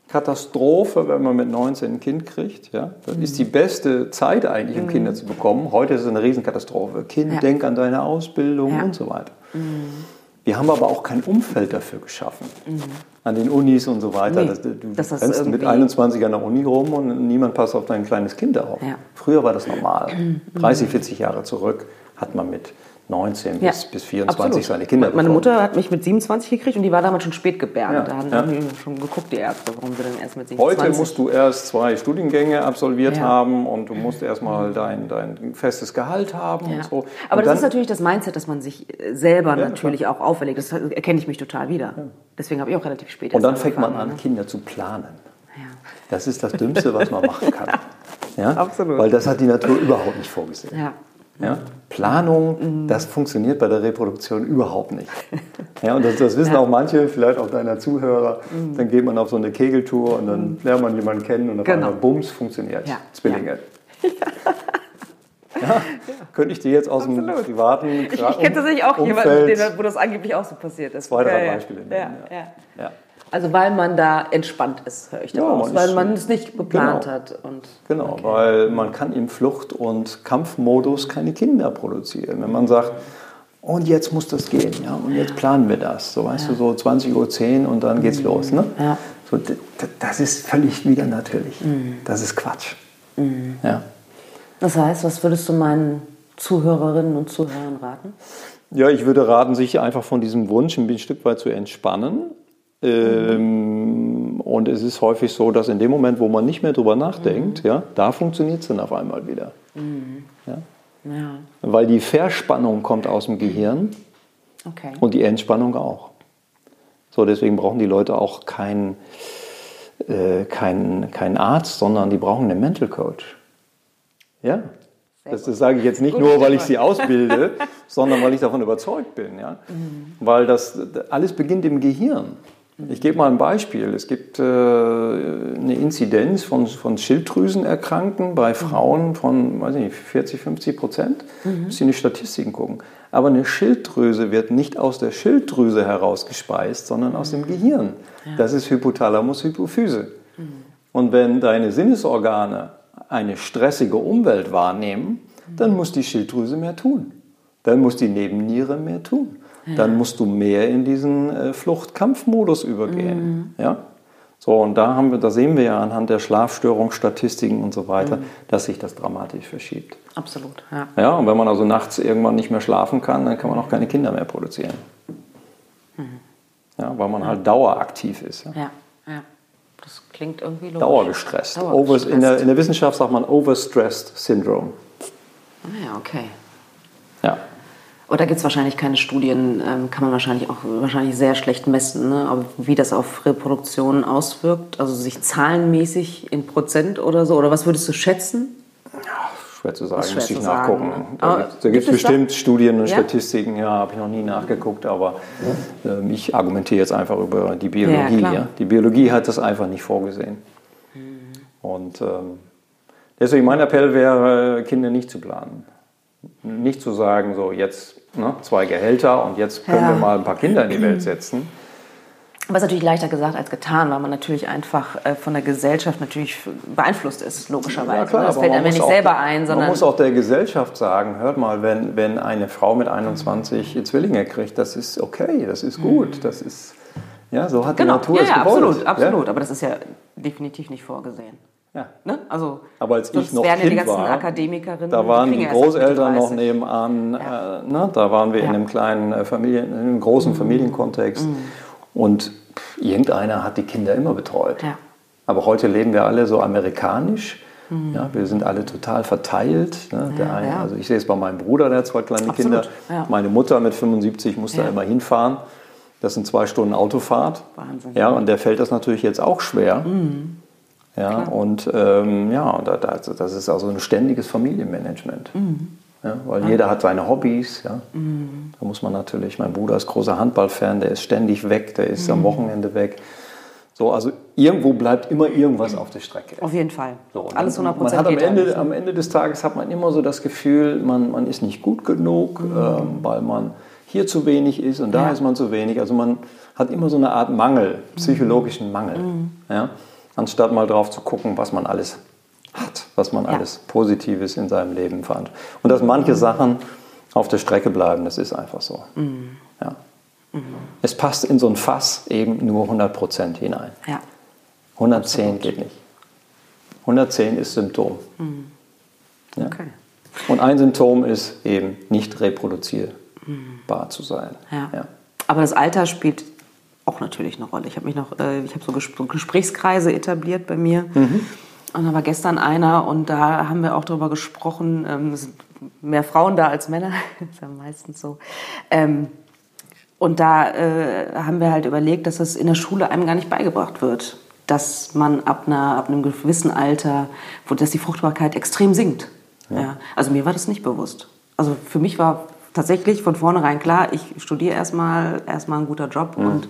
Katastrophe, wenn man mit 19 ein Kind kriegt. Ja? Das mhm. ist die beste Zeit eigentlich, um mhm. Kinder zu bekommen. Heute ist es eine Riesenkatastrophe. Kind, ja. denk an deine Ausbildung ja. und so weiter. Mhm. Wir haben aber auch kein Umfeld dafür geschaffen. Mhm. An den Unis und so weiter. Nee, du das rennst mit 21 an der Uni rum und niemand passt auf dein kleines Kind auf. Ja. Früher war das normal. 30, mhm. 40 Jahre zurück hat man mit 19 ja, bis, bis 24 absolut. seine Kinder Meine bekommen. Mutter hat mich mit 27 gekriegt und die war damals schon spät gebärdet. Ja, da haben ja. schon geguckt, die Ärzte, warum sie denn erst mit 27... Heute musst du erst zwei Studiengänge absolviert haben und du musst erstmal dein, dein festes Gehalt haben und so. Aber und das ist natürlich das Mindset, das man sich selber natürlich auch auferlegt. Das erkenne ich mich total wieder. Deswegen habe ich auch relativ spät Und dann fängt man an, ne? Kinder zu planen. Das ist das Dümmste, was man machen kann. Ja? Absolut. Weil das hat die Natur überhaupt nicht vorgesehen. Ja. Ja? Planung, mhm. das funktioniert bei der Reproduktion überhaupt nicht. Ja, und das, das wissen ja. auch manche, vielleicht auch deiner Zuhörer. Mhm. Dann geht man auf so eine Kegeltour und dann mhm. lernt man jemanden kennen und auf genau. einmal Bums funktioniert. Ja. Zwillinge. Ja. Ja, könnte ich dir jetzt aus Absolut. dem privaten Ich, ich kenne tatsächlich auch jemanden, wo das angeblich auch so passiert ist. Zwei, drei Beispiele. Ja, ja. Also weil man da entspannt ist, höre ich daraus, ja, weil man es nicht geplant genau, hat. Und, genau, okay. weil man kann im Flucht- und Kampfmodus keine Kinder produzieren. Wenn man sagt, und jetzt muss das gehen, ja, und jetzt planen wir das, so weißt ja. du, so 20.10 Uhr und dann geht's mhm. los. Ne? Ja. So, das ist völlig wieder natürlich. Mhm. Das ist Quatsch. Mhm. Ja. Das heißt, was würdest du meinen Zuhörerinnen und Zuhörern raten? Ja, ich würde raten, sich einfach von diesem Wunsch ein Stück weit zu entspannen ähm, und es ist häufig so, dass in dem Moment, wo man nicht mehr drüber nachdenkt, mhm. ja, da funktioniert es dann auf einmal wieder. Mhm. Ja? ja? Weil die Verspannung kommt aus dem Gehirn okay. und die Entspannung auch. So, deswegen brauchen die Leute auch keinen äh, kein, kein Arzt, sondern die brauchen einen Mental Coach. Ja, das, das, sage ich jetzt nicht Gut, nur, weil ich sie ausbilde, sondern weil ich davon überzeugt bin. Ja? Mhm. Weil das alles beginnt im Gehirn. Ich gebe mal ein Beispiel. Es gibt äh, eine Inzidenz von, von Schilddrüsenerkrankten bei Frauen von weiß nicht, 40, 50 Prozent. Mhm. Müssen Sie in die Statistiken gucken. Aber eine Schilddrüse wird nicht aus der Schilddrüse herausgespeist, sondern aus dem mhm. Gehirn. Ja. Das ist Hypothalamus, Hypophyse. Mhm. Und wenn deine Sinnesorgane eine stressige Umwelt wahrnehmen, dann muss die Schilddrüse mehr tun. Dann muss die Nebenniere mehr tun dann musst du mehr in diesen äh, Flucht-Kampf-Modus übergehen. Mhm. Ja? So, und da, haben wir, da sehen wir ja anhand der Schlafstörungsstatistiken und so weiter, mhm. dass sich das dramatisch verschiebt. Absolut, ja. Ja, und wenn man also nachts irgendwann nicht mehr schlafen kann, dann kann man auch keine Kinder mehr produzieren. Mhm. Ja, weil man halt daueraktiv ist. Ja, ja. ja. Das klingt irgendwie logisch. Dauergestresst. Dauergestresst. in, der, in der Wissenschaft sagt man Overstressed Syndrome. Ah ja, okay. Ja. Oder gibt es wahrscheinlich keine Studien, ähm, kann man wahrscheinlich auch wahrscheinlich sehr schlecht messen, ne? wie das auf Reproduktion auswirkt, also sich zahlenmäßig in Prozent oder so, oder was würdest du schätzen? Ja, schwer zu sagen, muss ich nachgucken. Sagen, ne? Da, da gibt es bestimmt Studien und ja? Statistiken, ja, habe ich noch nie nachgeguckt, aber äh, ich argumentiere jetzt einfach über die Biologie. Ja, ja, Die Biologie hat das einfach nicht vorgesehen. Mhm. Und ähm, deswegen mein Appell wäre, Kinder nicht zu planen. Nicht zu sagen, so jetzt ne, zwei Gehälter und jetzt können ja. wir mal ein paar Kinder in die Welt setzen. Aber es ist natürlich leichter gesagt als getan, weil man natürlich einfach äh, von der Gesellschaft natürlich beeinflusst ist, logischerweise. Ja, klar, das fällt einem nicht selber ein, sondern. Man muss auch der Gesellschaft sagen, hört mal, wenn, wenn eine Frau mit 21 mhm. Zwillinge kriegt, das ist okay, das ist gut, mhm. das ist. Ja, so hat genau. die Natur ja, es ja, gewollt. Absolut, absolut. Ja? Aber das ist ja definitiv nicht vorgesehen. Ja. Ne? Also, aber als ich noch kind war, da waren die Großeltern noch nebenan. Ja. Äh, ne? Da waren wir ja. in einem kleinen äh, Familien, in einem großen mhm. Familienkontext. Mhm. Und irgendeiner hat die Kinder immer betreut. Ja. Aber heute leben wir alle so amerikanisch. Mhm. Ja, wir sind alle total verteilt. Ne? Ja, eine. Also ich sehe es bei meinem Bruder, der hat zwei kleine Absolut. Kinder. Meine Mutter mit 75 muss da immer hinfahren. Das sind zwei Stunden Autofahrt. Wahnsinn. Ja, und der fällt das natürlich jetzt auch schwer. Mhm. Ja, Klar. und ähm, ja, das ist also ein ständiges Familienmanagement. Mhm. Ja, weil ja. jeder hat seine Hobbys. Ja. Mhm. Da muss man natürlich, mein Bruder ist großer Handballfan, der ist ständig weg, der ist mhm. am Wochenende weg. So, also irgendwo bleibt immer irgendwas auf der Strecke. Auf jeden Fall. So, Alles 100 Man hat am Ende, am Ende des Tages hat man immer so das Gefühl, man, man ist nicht gut genug, mhm. ähm, weil man hier zu wenig ist und da ja. ist man zu wenig. Also man hat immer so eine Art Mangel, psychologischen Mangel. Mhm. Ja? Anstatt mal drauf zu gucken, was man alles hat, was man ja. alles Positives in seinem Leben fand. Und dass manche mhm. Sachen auf der Strecke bleiben, das ist einfach so. Mhm. Ja. Mhm. Es passt in so ein Fass eben nur 100% hinein. Ja. 110 Absolut. geht nicht. 110 ist Symptom. Mhm. Ja. Okay. Und ein Symptom ist eben nicht reproduzierbar zu sein. Ja. Aber das Alter spielt auch natürlich eine Rolle. Ich habe mich noch, äh, ich habe so Gesprächskreise etabliert bei mir. Mhm. Und da war gestern einer und da haben wir auch darüber gesprochen, ähm, es sind mehr Frauen da als Männer, ist ja meistens so. Ähm, und da äh, haben wir halt überlegt, dass das in der Schule einem gar nicht beigebracht wird, dass man ab, einer, ab einem gewissen Alter, wo dass die Fruchtbarkeit extrem sinkt. Ja. ja. Also mir war das nicht bewusst. Also für mich war tatsächlich von vornherein klar, ich studiere erstmal erstmal ein guter Job mhm. und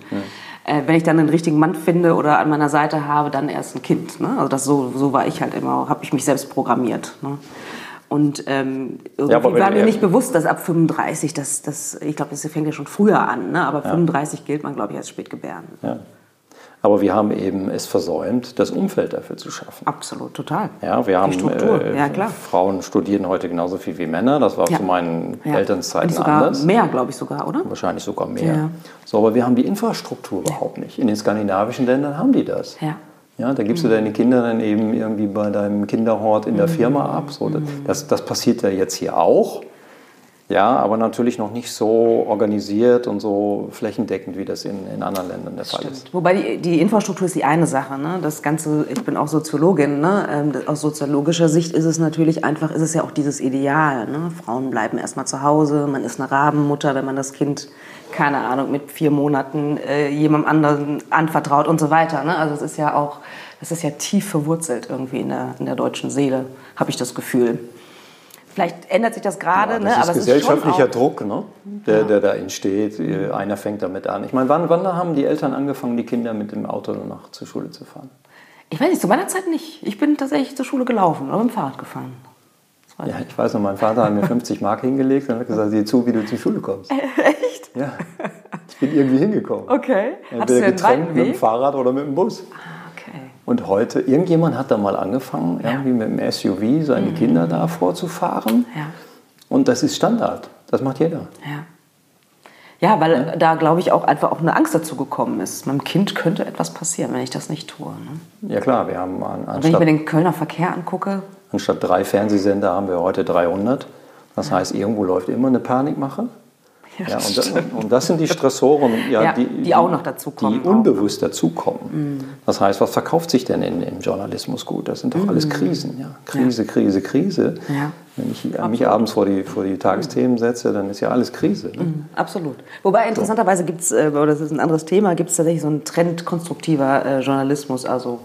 äh, wenn ich dann einen richtigen Mann finde oder an meiner Seite habe, dann erst ein Kind. Ne? Also das so, so war ich halt immer, habe ich mich selbst programmiert. Ne? Und ähm, irgendwie ja, war mir nicht bewusst, dass ab 35, das, das, ich glaube, das fängt ja schon früher an, ne? aber ja. 35 gilt man, glaube ich, als Spätgebären. Ja. Aber wir haben eben es versäumt, das Umfeld dafür zu schaffen. Absolut, total. Ja, wir haben äh, ja, klar. Frauen studieren heute genauso viel wie Männer. Das war ja. zu meinen ja. Elternzeiten sogar anders. Mehr, glaube ich sogar, oder? Wahrscheinlich sogar mehr. Ja. So, aber wir haben die Infrastruktur überhaupt nicht. In den skandinavischen Ländern haben die das. Ja. Ja, da gibst mhm. du deine Kinder dann eben irgendwie bei deinem Kinderhort in der mhm. Firma ab. So, mhm. das, das passiert ja jetzt hier auch. Ja, aber natürlich noch nicht so organisiert und so flächendeckend, wie das in, in anderen Ländern der Fall Stimmt. ist. Wobei die, die, Infrastruktur ist die eine Sache. Ne? Das Ganze, ich bin auch Soziologin. Ne? Ähm, aus soziologischer Sicht ist es natürlich einfach, ist es ja auch dieses Ideal. Ne? Frauen bleiben erstmal zu Hause, man ist eine Rabenmutter, wenn man das Kind, keine Ahnung, mit vier Monaten äh, jemandem anderen anvertraut und so weiter. Ne? Also es ist ja auch, das ist ja tief verwurzelt irgendwie in der, in der deutschen Seele, habe ich das Gefühl. Vielleicht ändert sich das gerade, ja, das ne? ist aber gesellschaftlicher ist Druck, ne? der, der da entsteht. Einer fängt damit an. Ich meine, wann, wann haben die Eltern angefangen, die Kinder mit dem Auto nach zur Schule zu fahren? Ich weiß nicht, zu meiner Zeit nicht. Ich bin tatsächlich zur Schule gelaufen oder mit dem Fahrrad gefahren. Ja, ich weiß noch, mein Vater hat mir 50 Mark hingelegt und hat gesagt, sieh zu, wie du zur Schule kommst. Echt? Ja. Ich bin irgendwie hingekommen. Okay. Entweder getrennt mit dem Fahrrad oder mit dem Bus. Und heute, irgendjemand hat da mal angefangen, ja. irgendwie mit dem SUV seine mhm. Kinder da vorzufahren. Ja. Und das ist Standard. Das macht jeder. Ja. Ja, weil ja. da, glaube ich, auch einfach auch eine Angst dazu gekommen ist. Meinem Kind könnte etwas passieren, wenn ich das nicht tue. Ne? Ja klar, wir haben an, anstatt, Wenn ich mir den Kölner Verkehr angucke. Anstatt drei Fernsehsender haben wir heute 300. Das ja. heißt, irgendwo läuft immer eine Panikmache. Ja, ja, und, das, und, das sind die Stressoren, ja, ja die, die, auch noch dazukommen. Die unbewusst dazukommen. Mhm. Das heißt, was verkauft sich denn in, im Journalismus gut? Das sind doch mhm. alles Krisen. Ja? Krise, Krise, Krise. Wenn ich Absolut. mich abends vor die, vor die Tagesthemen setze, dann ist ja alles Krise. Ne? Mhm. Absolut. Wobei interessanterweise gibt es, äh, das ist ein anderes Thema, gibt es tatsächlich so einen Trend konstruktiver äh, Journalismus, also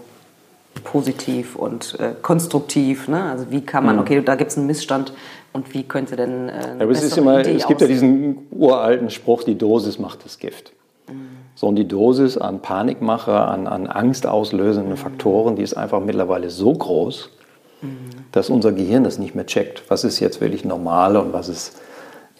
positiv und äh, konstruktiv. Ne? Also wie kann man, mhm. okay, da gibt es einen Missstand, und wie könnte denn äh, ja, es, ist immer, Idee es gibt ja diesen uralten Spruch, die Dosis macht das Gift. Mhm. So, und die Dosis an Panikmache, an, an angstauslösenden mhm. Faktoren, die ist einfach mittlerweile so groß, mhm. dass unser Gehirn das nicht mehr checkt. Was ist jetzt wirklich normal und was ist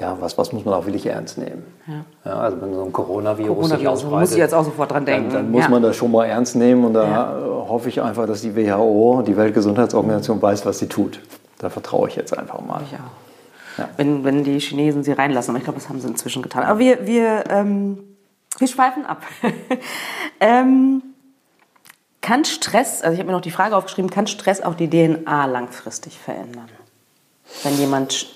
ja, was, was muss man auch wirklich ernst nehmen? Ja. Ja, also wenn so ein Coronavirus, Coronavirus, sich ausbreitet, muss ich jetzt auch sofort dran denken. Dann, dann muss Ja. man das schon mal ernst nehmen und da hoffe ich einfach, dass die WHO, die Weltgesundheitsorganisation, weiß, was sie tut. Da vertraue ich jetzt einfach mal. Ich auch. Ja. Wenn, wenn die Chinesen sie reinlassen. Aber ich glaube, das haben sie inzwischen getan. Aber wir, wir, ähm, wir schweifen ab. ähm, kann Stress, also ich habe mir noch die Frage aufgeschrieben, kann Stress auch die DNA langfristig verändern? Wenn jemand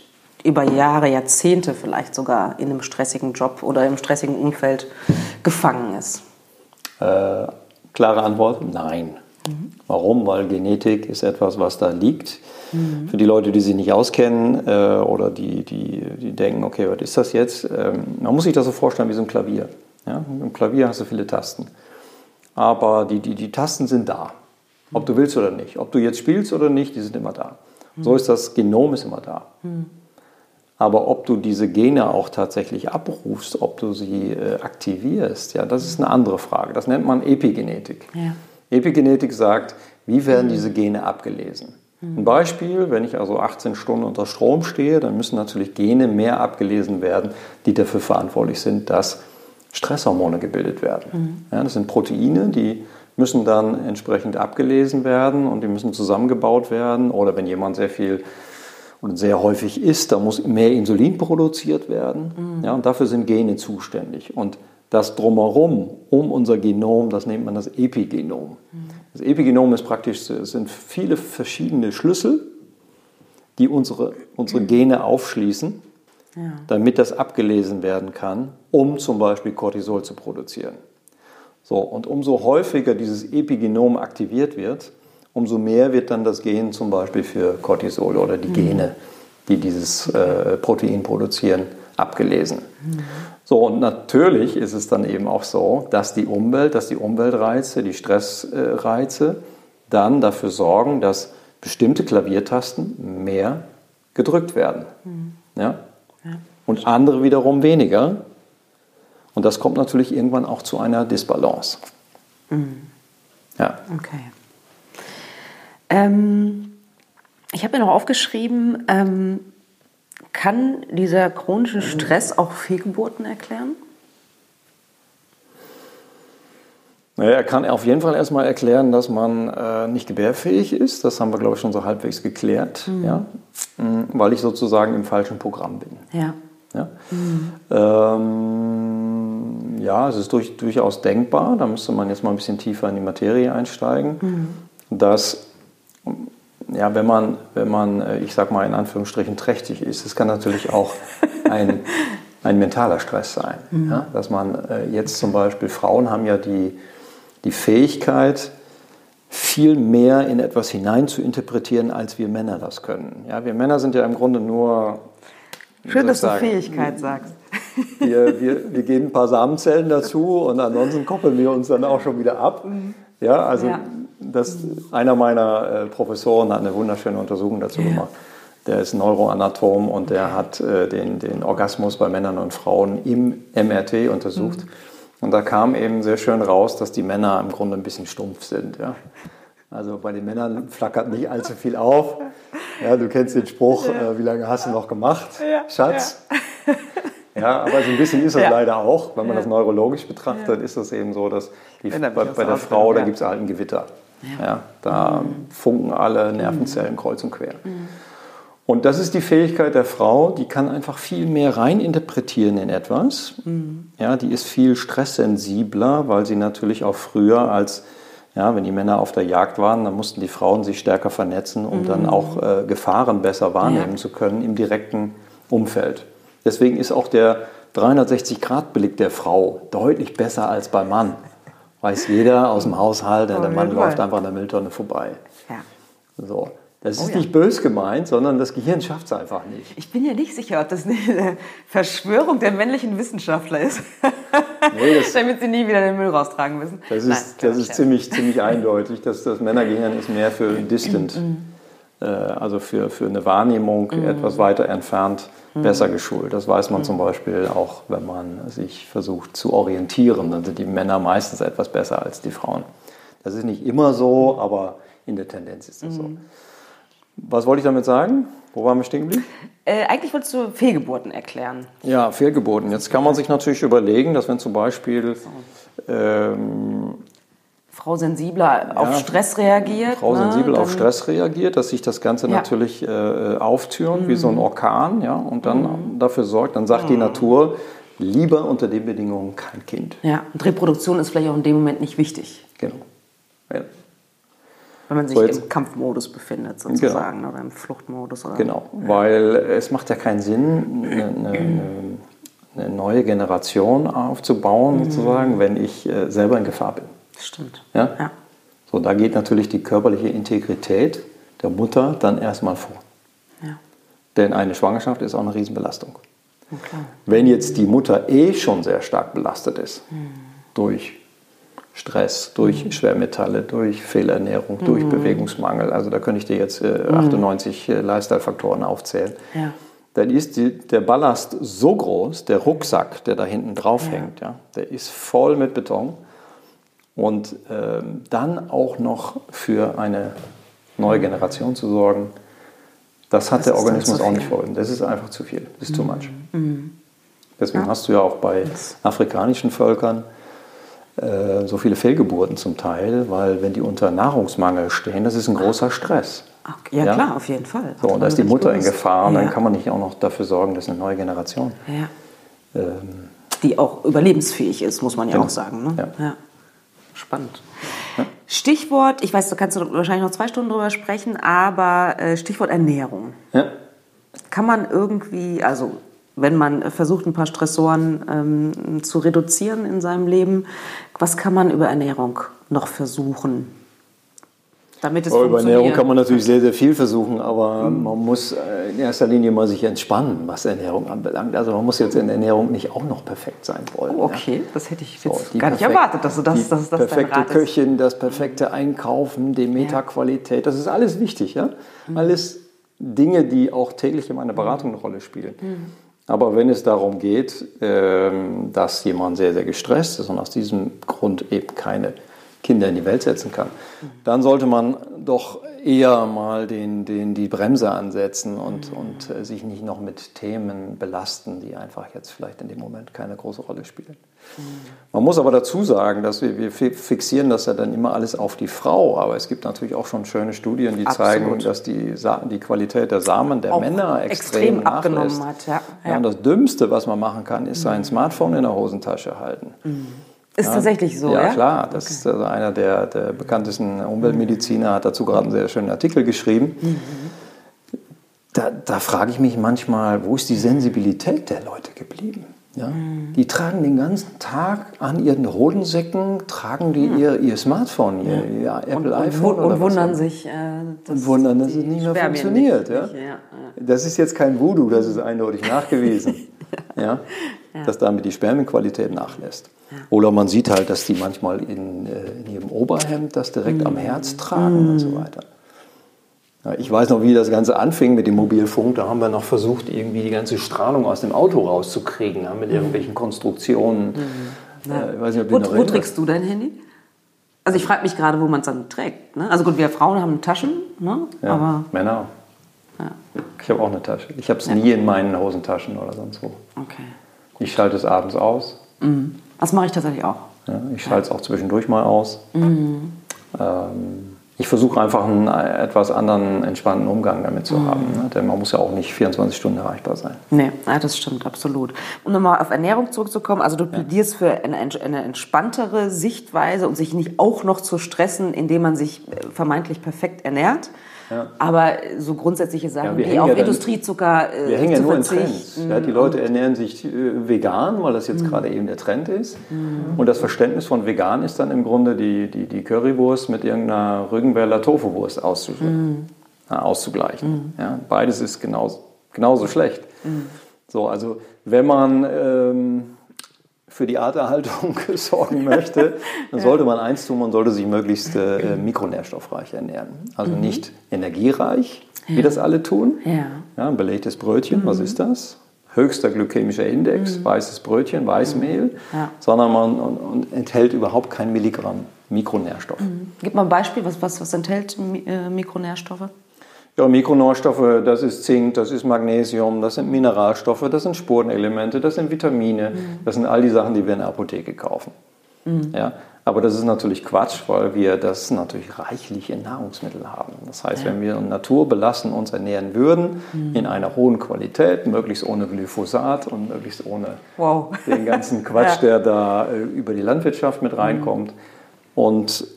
über Jahre, Jahrzehnte vielleicht sogar in einem stressigen Job oder im stressigen Umfeld gefangen ist. Äh, klare Antwort, nein. Warum? Weil Genetik ist etwas, was da liegt. Für die Leute, die sich nicht auskennen äh, oder die, die, die denken, okay, was ist das jetzt? Ähm, man muss sich das so vorstellen wie so ein Klavier. Ja? Im Klavier hast du viele Tasten. Aber die, die, die Tasten sind da. Ob du willst oder nicht. Ob du jetzt spielst oder nicht, die sind immer da. So ist das Genom ist immer da. Aber ob du diese Gene auch tatsächlich abrufst, ob du sie äh, aktivierst, ja, das ist eine andere Frage. Das nennt man Epigenetik. Ja. Epigenetik sagt, wie werden diese Gene abgelesen? Ein Beispiel, wenn ich also 18 Stunden unter Strom stehe, dann müssen natürlich Gene mehr abgelesen werden, die dafür verantwortlich sind, dass Stresshormone gebildet werden. Ja, das sind Proteine, die müssen dann entsprechend abgelesen werden und die müssen zusammengebaut werden. Oder wenn jemand sehr viel und sehr häufig isst, da muss mehr Insulin produziert werden. Ja, und dafür sind Gene zuständig. Und das drumherum, um unser Genom, das nennt man das Epigenom. Das Epigenom ist praktisch, es sind viele verschiedene Schlüssel, die unsere, unsere Gene aufschließen, damit das abgelesen werden kann, um zum Beispiel Cortisol zu produzieren. So, und umso häufiger dieses Epigenom aktiviert wird, umso mehr wird dann das Gen zum Beispiel für Cortisol oder die Gene, die dieses äh, Protein produzieren, abgelesen. So, und natürlich ist es dann eben auch so, dass die Umwelt, dass die Umweltreize, die Stressreize dann dafür sorgen, dass bestimmte Klaviertasten mehr gedrückt werden. Ja? Und andere wiederum weniger. Und das kommt natürlich irgendwann auch zu einer Disbalance. Ja. Okay. Ähm, ich habe mir noch aufgeschrieben, ähm, kann dieser chronische Stress auch Fehlgeburten erklären? Naja, er kann auf jeden Fall erstmal erklären, dass man äh, nicht gebärfähig ist. Das haben wir, glaube ich, schon so halbwegs geklärt. Ja? Mm, Weil ich sozusagen im falschen Programm bin. Ja. Ja, ähm, ja es ist durch, durchaus denkbar, da müsste man jetzt mal ein bisschen tiefer in die Materie einsteigen, dass, ja, wenn man, wenn man, äh, ich sag mal in Anführungsstrichen, trächtig ist, es kann natürlich auch ein, ein mentaler Stress sein. Ja? Dass man äh, jetzt zum Beispiel, Frauen haben ja die, die Fähigkeit, viel mehr in etwas hinein zu interpretieren, als wir Männer das können. Ja, wir Männer sind ja im Grunde nur. Schön, dass du Fähigkeit sagst. wir, wir, wir geben ein paar Samenzellen dazu und ansonsten koppeln wir uns dann auch schon wieder ab. Ja, also Ja. Das, einer meiner äh, Professoren hat eine wunderschöne Untersuchung dazu Ja. gemacht. Der ist Neuroanatom und der hat äh, den, den Orgasmus bei Männern und Frauen im MRT untersucht. Mhm. Und da kam eben sehr schön raus, dass die Männer im Grunde ein bisschen stumpf sind. Ja? Also bei den Männern flackert nicht allzu viel auf. Ja, du kennst den Spruch, äh, wie lange hast du noch gemacht, Schatz? Ja, aber so ein bisschen ist Ja. leider auch. Wenn man Ja. das neurologisch betrachtet, ist das eben so, dass die, bei, bei der Frau, da ja. gibt es halt ein Gewitter. Ja. Ja. da funken alle Nervenzellen kreuz und quer. Und das ist die Fähigkeit der Frau, die kann einfach viel mehr reininterpretieren in etwas. Ja, die ist viel stresssensibler, weil sie natürlich auch früher als, ja, wenn die Männer auf der Jagd waren, dann mussten die Frauen sich stärker vernetzen, um dann auch äh, Gefahren besser wahrnehmen Ja. zu können im direkten Umfeld. Deswegen ist auch der 360-Grad-Blick der Frau deutlich besser als beim Mann. Weiß jeder aus dem Haushalt, der Auf Mann läuft einfach an der Mülltonne vorbei. Ja. So. Das ist Oh ja. nicht bös gemeint, sondern das Gehirn schafft es einfach nicht. Ich bin ja nicht sicher, ob das eine Verschwörung der männlichen Wissenschaftler ist, Nee, das, damit sie nie wieder den Müll raustragen müssen. das Nein, ist, kleiner das ist ziemlich, ziemlich eindeutig. dass das Männergehirn ist mehr für Mhm. distant, äh, also für, für eine Wahrnehmung etwas weiter entfernt, Mhm. besser geschult. Das weiß man zum Beispiel auch, wenn man sich versucht zu orientieren. Dann sind die Männer meistens etwas besser als die Frauen. Das ist nicht immer so, aber in der Tendenz ist das so. Was wollte ich damit sagen? Wo waren wir stehen geblieben? Äh, eigentlich wolltest du Fehlgeburten erklären. Ja, Fehlgeburten. Jetzt kann man sich natürlich überlegen, dass wenn zum Beispiel ähm, Frau sensibler ja, auf Stress reagiert. Frau ne, sensibel auf Stress reagiert, dass sich das Ganze ja. natürlich äh, auftürmt mhm. wie so ein Orkan, ja, und dann mhm. dafür sorgt, dann sagt mhm. die Natur, lieber unter den Bedingungen kein Kind. Ja, und Reproduktion ist vielleicht auch in dem Moment nicht wichtig. Genau. Ja. Wenn man sich so im Kampfmodus befindet, sozusagen, genau. oder im Fluchtmodus. Oder, genau, ja. weil es macht ja keinen Sinn, eine, eine, eine neue Generation aufzubauen, mhm. sozusagen, wenn ich äh, selber in Gefahr bin. Stimmt. Ja? ja? So, da geht natürlich die körperliche Integrität der Mutter dann erstmal vor. Ja. Denn eine Schwangerschaft ist auch eine Riesenbelastung. Okay. Wenn jetzt die Mutter eh schon sehr stark belastet ist, mhm. durch Stress, durch mhm. Schwermetalle, durch Fehlernährung, mhm. durch Bewegungsmangel, also da könnte ich dir jetzt äh, 98 mhm. äh, Lifestyle-Faktoren aufzählen, ja. dann ist die, der Ballast so groß, der Rucksack, der da hinten drauf ja. hängt, ja, der ist voll mit Beton und ähm, dann auch noch für eine neue Generation zu sorgen, das hat das der Organismus auch nicht wollen. Das ist einfach zu viel. Das ist mhm. too much. Mhm. Deswegen ja. hast du ja auch bei afrikanischen Völkern äh, so viele Fehlgeburten zum Teil, weil wenn die unter Nahrungsmangel stehen, das ist ein großer Stress. Okay. Ja, ja, klar, auf jeden Fall. So, und da ist die Mutter in Gefahr und ja. dann kann man nicht auch noch dafür sorgen, dass eine neue Generation. Ja. Ähm, die auch überlebensfähig ist, muss man ja genau. auch sagen. Ne? Ja spannend. Ja. Stichwort, ich weiß, da kannst du wahrscheinlich noch zwei Stunden drüber sprechen, aber äh, Stichwort Ernährung. Ja. Kann man irgendwie, also wenn man versucht, ein paar Stressoren ähm, zu reduzieren in seinem Leben, was kann man über Ernährung noch versuchen? Damit es oh, Über Ernährung kann man natürlich sehr, sehr viel versuchen, aber mhm. man muss äh, in erster Linie mal sich entspannen, was Ernährung anbelangt. Also man muss jetzt in Ernährung nicht auch noch perfekt sein wollen. Oh, okay, ja. das hätte ich jetzt so, gar nicht erwartet, dass du das, dass das perfekte Köchin, das perfekte Einkaufen, die Metaqualität, das ist alles wichtig, ja. Mhm. Alles Dinge, die auch täglich in meiner Beratung eine Rolle spielen. Mhm. Aber wenn es darum geht, ähm, dass jemand sehr, sehr gestresst ist und aus diesem Grund eben keine Kinder in die Welt setzen kann, dann sollte man doch eher mal den, den, die Bremse ansetzen und, mhm. und äh, sich nicht noch mit Themen belasten, die einfach jetzt vielleicht in dem Moment keine große Rolle spielen. Mhm. Man muss aber dazu sagen, dass wir, wir fixieren das ja dann immer alles auf die Frau, aber es gibt natürlich auch schon schöne Studien, die Absolut. zeigen, dass die, die Qualität der Samen der auch Männer extrem, extrem abgenommen hat. Ja. Ja. ja. und das Dümmste, was man machen kann, ist sein mhm. Smartphone in der Hosentasche halten. Mhm. Ist ja, tatsächlich so, ja? Ja, klar. Das okay. ist also einer der, der, bekanntesten Umweltmediziner, hat dazu gerade einen sehr schönen Artikel geschrieben. Mhm. Da, da frage ich mich manchmal, wo ist die Sensibilität der Leute geblieben? Ja? Mhm. Die tragen den ganzen Tag an ihren Hodensäcken, tragen die mhm. ihr, ihr Smartphone, ihr, ihr Apple und, iPhone. Und, und wundern sich, äh, dass, und wundern, dass es nicht mehr funktioniert. Nicht, ja? Das ist jetzt kein Voodoo, das ist eindeutig nachgewiesen. ja? Dass damit die Spermienqualität nachlässt. Oder man sieht halt, dass die manchmal in, äh, in ihrem Oberhemd das direkt mhm. am Herz tragen mhm. und so weiter. Ja, ich weiß noch, wie das Ganze anfing mit dem Mobilfunk. Da haben wir noch versucht, irgendwie die ganze Strahlung aus dem Auto rauszukriegen, ja, mit mhm. irgendwelchen Konstruktionen. Mhm. Äh, weiß nicht, ob wo, wo trägst du dein Handy? Also ich frage mich gerade, wo man es dann trägt. Ne? Also gut, wir Frauen haben Taschen, ne? ja, aber Männer. Ja. Ich habe auch eine Tasche. Ich habe es nie in meinen Hosentaschen oder sonst wo. Okay. Ich schalte es abends aus. Mhm. Das mache ich tatsächlich auch. Ja, ich schalte es auch zwischendurch mal aus. Mhm. Ähm, ich versuche einfach einen etwas anderen, entspannten Umgang damit zu mhm. haben. Ne? Denn man muss ja auch nicht 24 Stunden erreichbar sein. Nee, ja, das stimmt, absolut. Um nochmal auf Ernährung zurückzukommen, also du plädierst für eine, eine entspanntere Sichtweise und sich nicht auch noch zu stressen, indem man sich äh, vermeintlich perfekt ernährt. Ja. Aber so grundsätzliche Sachen ja, wie auf ja Industriezucker äh, Wir hängen ja nur in Trends. Ja, die Leute ernähren sich äh, vegan, weil das jetzt mhm. gerade eben der Trend ist. Mhm. Und das Verständnis von vegan ist dann im Grunde die, die, die Currywurst mit irgendeiner Rügenwälder Tofuwurst mhm. auszugleichen. Mhm. Ja, beides ist genauso, genauso schlecht. Mhm. So, also wenn man... Ähm, für die Arterhaltung sorgen möchte, dann sollte man eins tun, man sollte sich möglichst äh, mikronährstoffreich ernähren. Also mhm. nicht energiereich, wie das alle tun. Ja. Ja, ein belegtes Brötchen, mhm. was ist das? Höchster glykämischer Index, mhm. weißes Brötchen, Weißmehl, mhm. ja. sondern man und, und enthält überhaupt kein Milligramm Mikronährstoff. Mhm. Gib mal ein Beispiel, was, was, was enthält äh, Mikronährstoffe? Ja, Mikronährstoffe, das ist Zink, das ist Magnesium, das sind Mineralstoffe, das sind Spurenelemente, das sind Vitamine, mhm. das sind all die Sachen, die wir in der Apotheke kaufen. Mhm. Ja, aber das ist natürlich Quatsch, weil wir das natürlich reichlich in Nahrungsmitteln haben. Das heißt, ja. wenn wir naturbelassen uns ernähren würden, mhm. in einer hohen Qualität, möglichst ohne Glyphosat und möglichst ohne wow. den ganzen Quatsch, ja. der da äh, über die Landwirtschaft mit reinkommt. Mhm. Und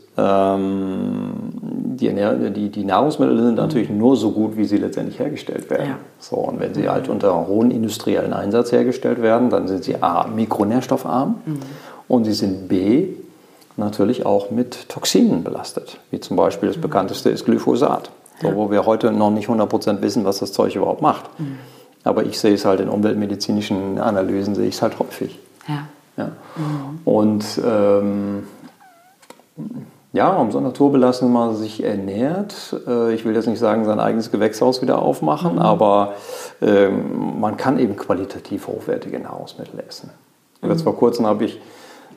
die, die, die, Nahrungsmittel sind natürlich nur so gut, wie sie letztendlich hergestellt werden. Ja. So, und wenn sie halt unter hohem industriellen Einsatz hergestellt werden, dann sind sie A, mikronährstoffarm mhm. und sie sind B, natürlich auch mit Toxinen belastet, wie zum Beispiel das mhm. bekannteste ist Glyphosat, so, wo wir heute noch nicht 100% wissen, was das Zeug überhaupt macht. Mhm. Aber ich sehe es halt in umweltmedizinischen Analysen, sehe ich es halt häufig. Ja. ja. Mhm. Und ähm, ja, umso naturbelassen man sich ernährt. Äh, ich will jetzt nicht sagen, sein eigenes Gewächshaus wieder aufmachen, mhm. aber ähm, man kann eben qualitativ hochwertige Nahrungsmittel essen. Mhm. Jetzt vor kurzem habe ich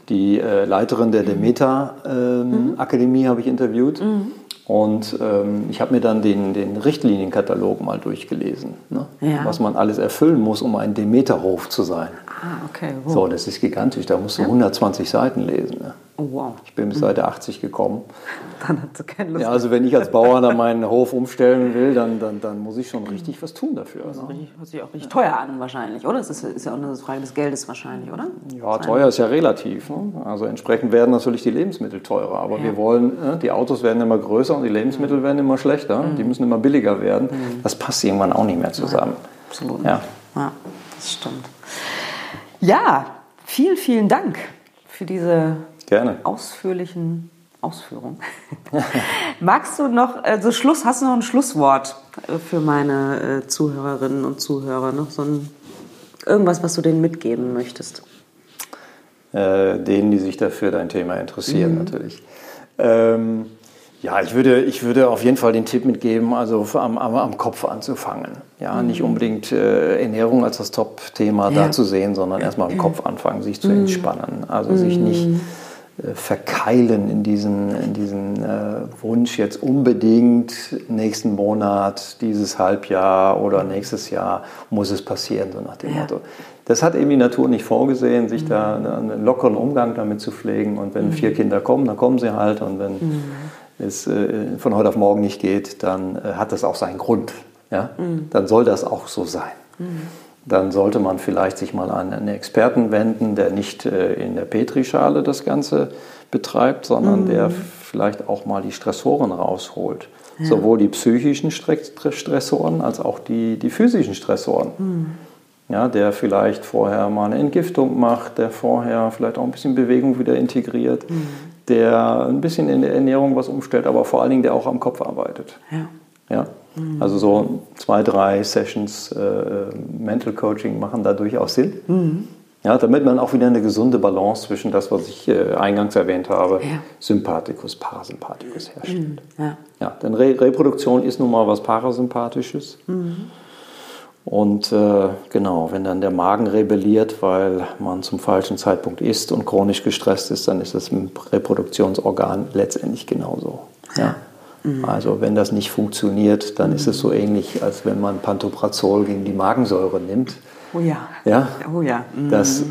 die äh, Leiterin der Demeter-Akademie ähm, mhm. habe ich interviewt. Mhm. Und ähm, ich habe mir dann den, den, Richtlinienkatalog mal durchgelesen, ne? ja. was man alles erfüllen muss, um ein Demeterhof zu sein. Ah, okay. Wow. So, das ist gigantisch, da musst du ja. 120 Seiten lesen. Ne? Oh, wow. Ich bin bis. Seite 80 gekommen. Dann hat sie keine Lust. Ja, also wenn ich als Bauer dann meinen Hof umstellen will, dann, dann, dann muss ich schon richtig was tun dafür. Das ne? hört sich auch richtig teuer an wahrscheinlich, oder? Das ist, ist ja auch eine Frage des Geldes wahrscheinlich, oder? Ja, teuer ist ja relativ. Ne? Also entsprechend werden natürlich die Lebensmittel teurer. Aber ja. wir wollen, ne, die Autos werden immer größer und die Lebensmittel mhm. werden immer schlechter. Mhm. Die müssen immer billiger werden. Mhm. Das passt irgendwann auch nicht mehr zusammen. Ja, absolut. Ja. ja, das stimmt. Ja, vielen, vielen Dank für diese Gerne. ausführlichen Ausführungen. Magst du noch, also Schluss, hast du noch ein Schlusswort äh, für meine äh, Zuhörerinnen und Zuhörer? Noch so ein, irgendwas, was du denen mitgeben möchtest? Äh, denen, die sich dafür dein Thema interessieren, mhm. natürlich. Ähm, ja, ich würde, ich würde auf jeden Fall den Tipp mitgeben, also am, am, am Kopf anzufangen. Ja, mhm. nicht unbedingt äh, Ernährung als das Top-Thema ja. da zu sehen, sondern erstmal am Kopf anfangen, sich zu mhm. entspannen. Also sich nicht mhm. Verkeilen in diesen, in diesen äh, Wunsch, jetzt unbedingt nächsten Monat, dieses Halbjahr oder nächstes Jahr muss es passieren, so nach dem ja. Motto. Das hat eben die Natur nicht vorgesehen, sich mhm. da einen lockeren Umgang damit zu pflegen. Und wenn mhm. vier Kinder kommen, dann kommen sie halt. Und wenn mhm es äh, von heute auf morgen nicht geht, dann äh, hat das auch seinen Grund. Ja? Mhm. Dann soll das auch so sein. Dann sollte man vielleicht sich mal an einen Experten wenden, der nicht äh, in der Petrischale das Ganze betreibt, sondern mhm. der vielleicht auch mal die Stressoren rausholt. Ja. Sowohl die psychischen Stressoren als auch die, die physischen Stressoren. Mhm. Ja, der vielleicht vorher mal eine Entgiftung macht, der vorher vielleicht auch ein bisschen Bewegung wieder integriert, mhm der ein bisschen in der Ernährung was umstellt, aber vor allen Dingen der auch am Kopf arbeitet. Ja. ja? Mhm. Also so zwei, drei Sessions äh, Mental Coaching machen da durchaus Sinn. Mhm. Ja, damit man auch wieder eine gesunde Balance zwischen das, was ich äh, eingangs erwähnt habe, ja. Sympathikus, Parasympathikus herstellt. Mhm. Ja. ja, denn Re Reproduktion ist nun mal was Parasympathisches. Mhm. Und äh, genau, wenn dann der Magen rebelliert, weil man zum falschen Zeitpunkt isst und chronisch gestresst ist, dann ist das im Reproduktionsorgan letztendlich genauso. Ja. Mhm. Also wenn das nicht funktioniert, dann mhm. ist es so ähnlich, als wenn man Pantoprazol gegen die Magensäure nimmt. Oh ja. Ja. Oh ja. Mhm. Das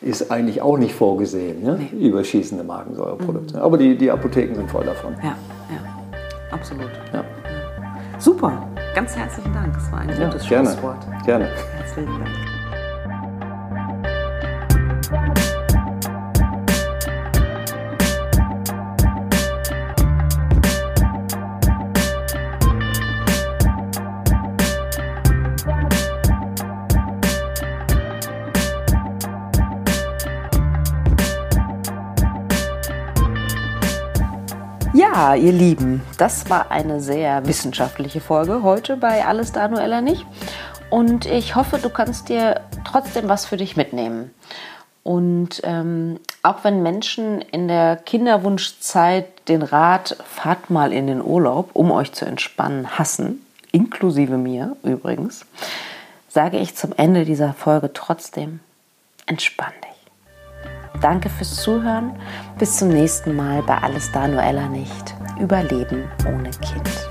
ist eigentlich auch nicht vorgesehen, ne? nee. überschießende Magensäureproduktion. Mhm. Aber die, die Apotheken sind voll davon. Ja, ja. absolut. Ja. Super. Ganz herzlichen Dank. Das war ein ja, gutes gerne, Schlusswort. Gerne. Herzlichen Dank. Ihr Lieben, das war eine sehr wissenschaftliche Folge heute bei Alles da, Noella nicht. Und ich hoffe, du kannst dir trotzdem was für dich mitnehmen. Und ähm, auch wenn Menschen in der Kinderwunschzeit den Rat, fahrt mal in den Urlaub, um euch zu entspannen, hassen, inklusive mir übrigens, sage ich zum Ende dieser Folge trotzdem, entspann dich. Danke fürs Zuhören. Bis zum nächsten Mal bei Alles da, Noella nicht. Überleben ohne Kind.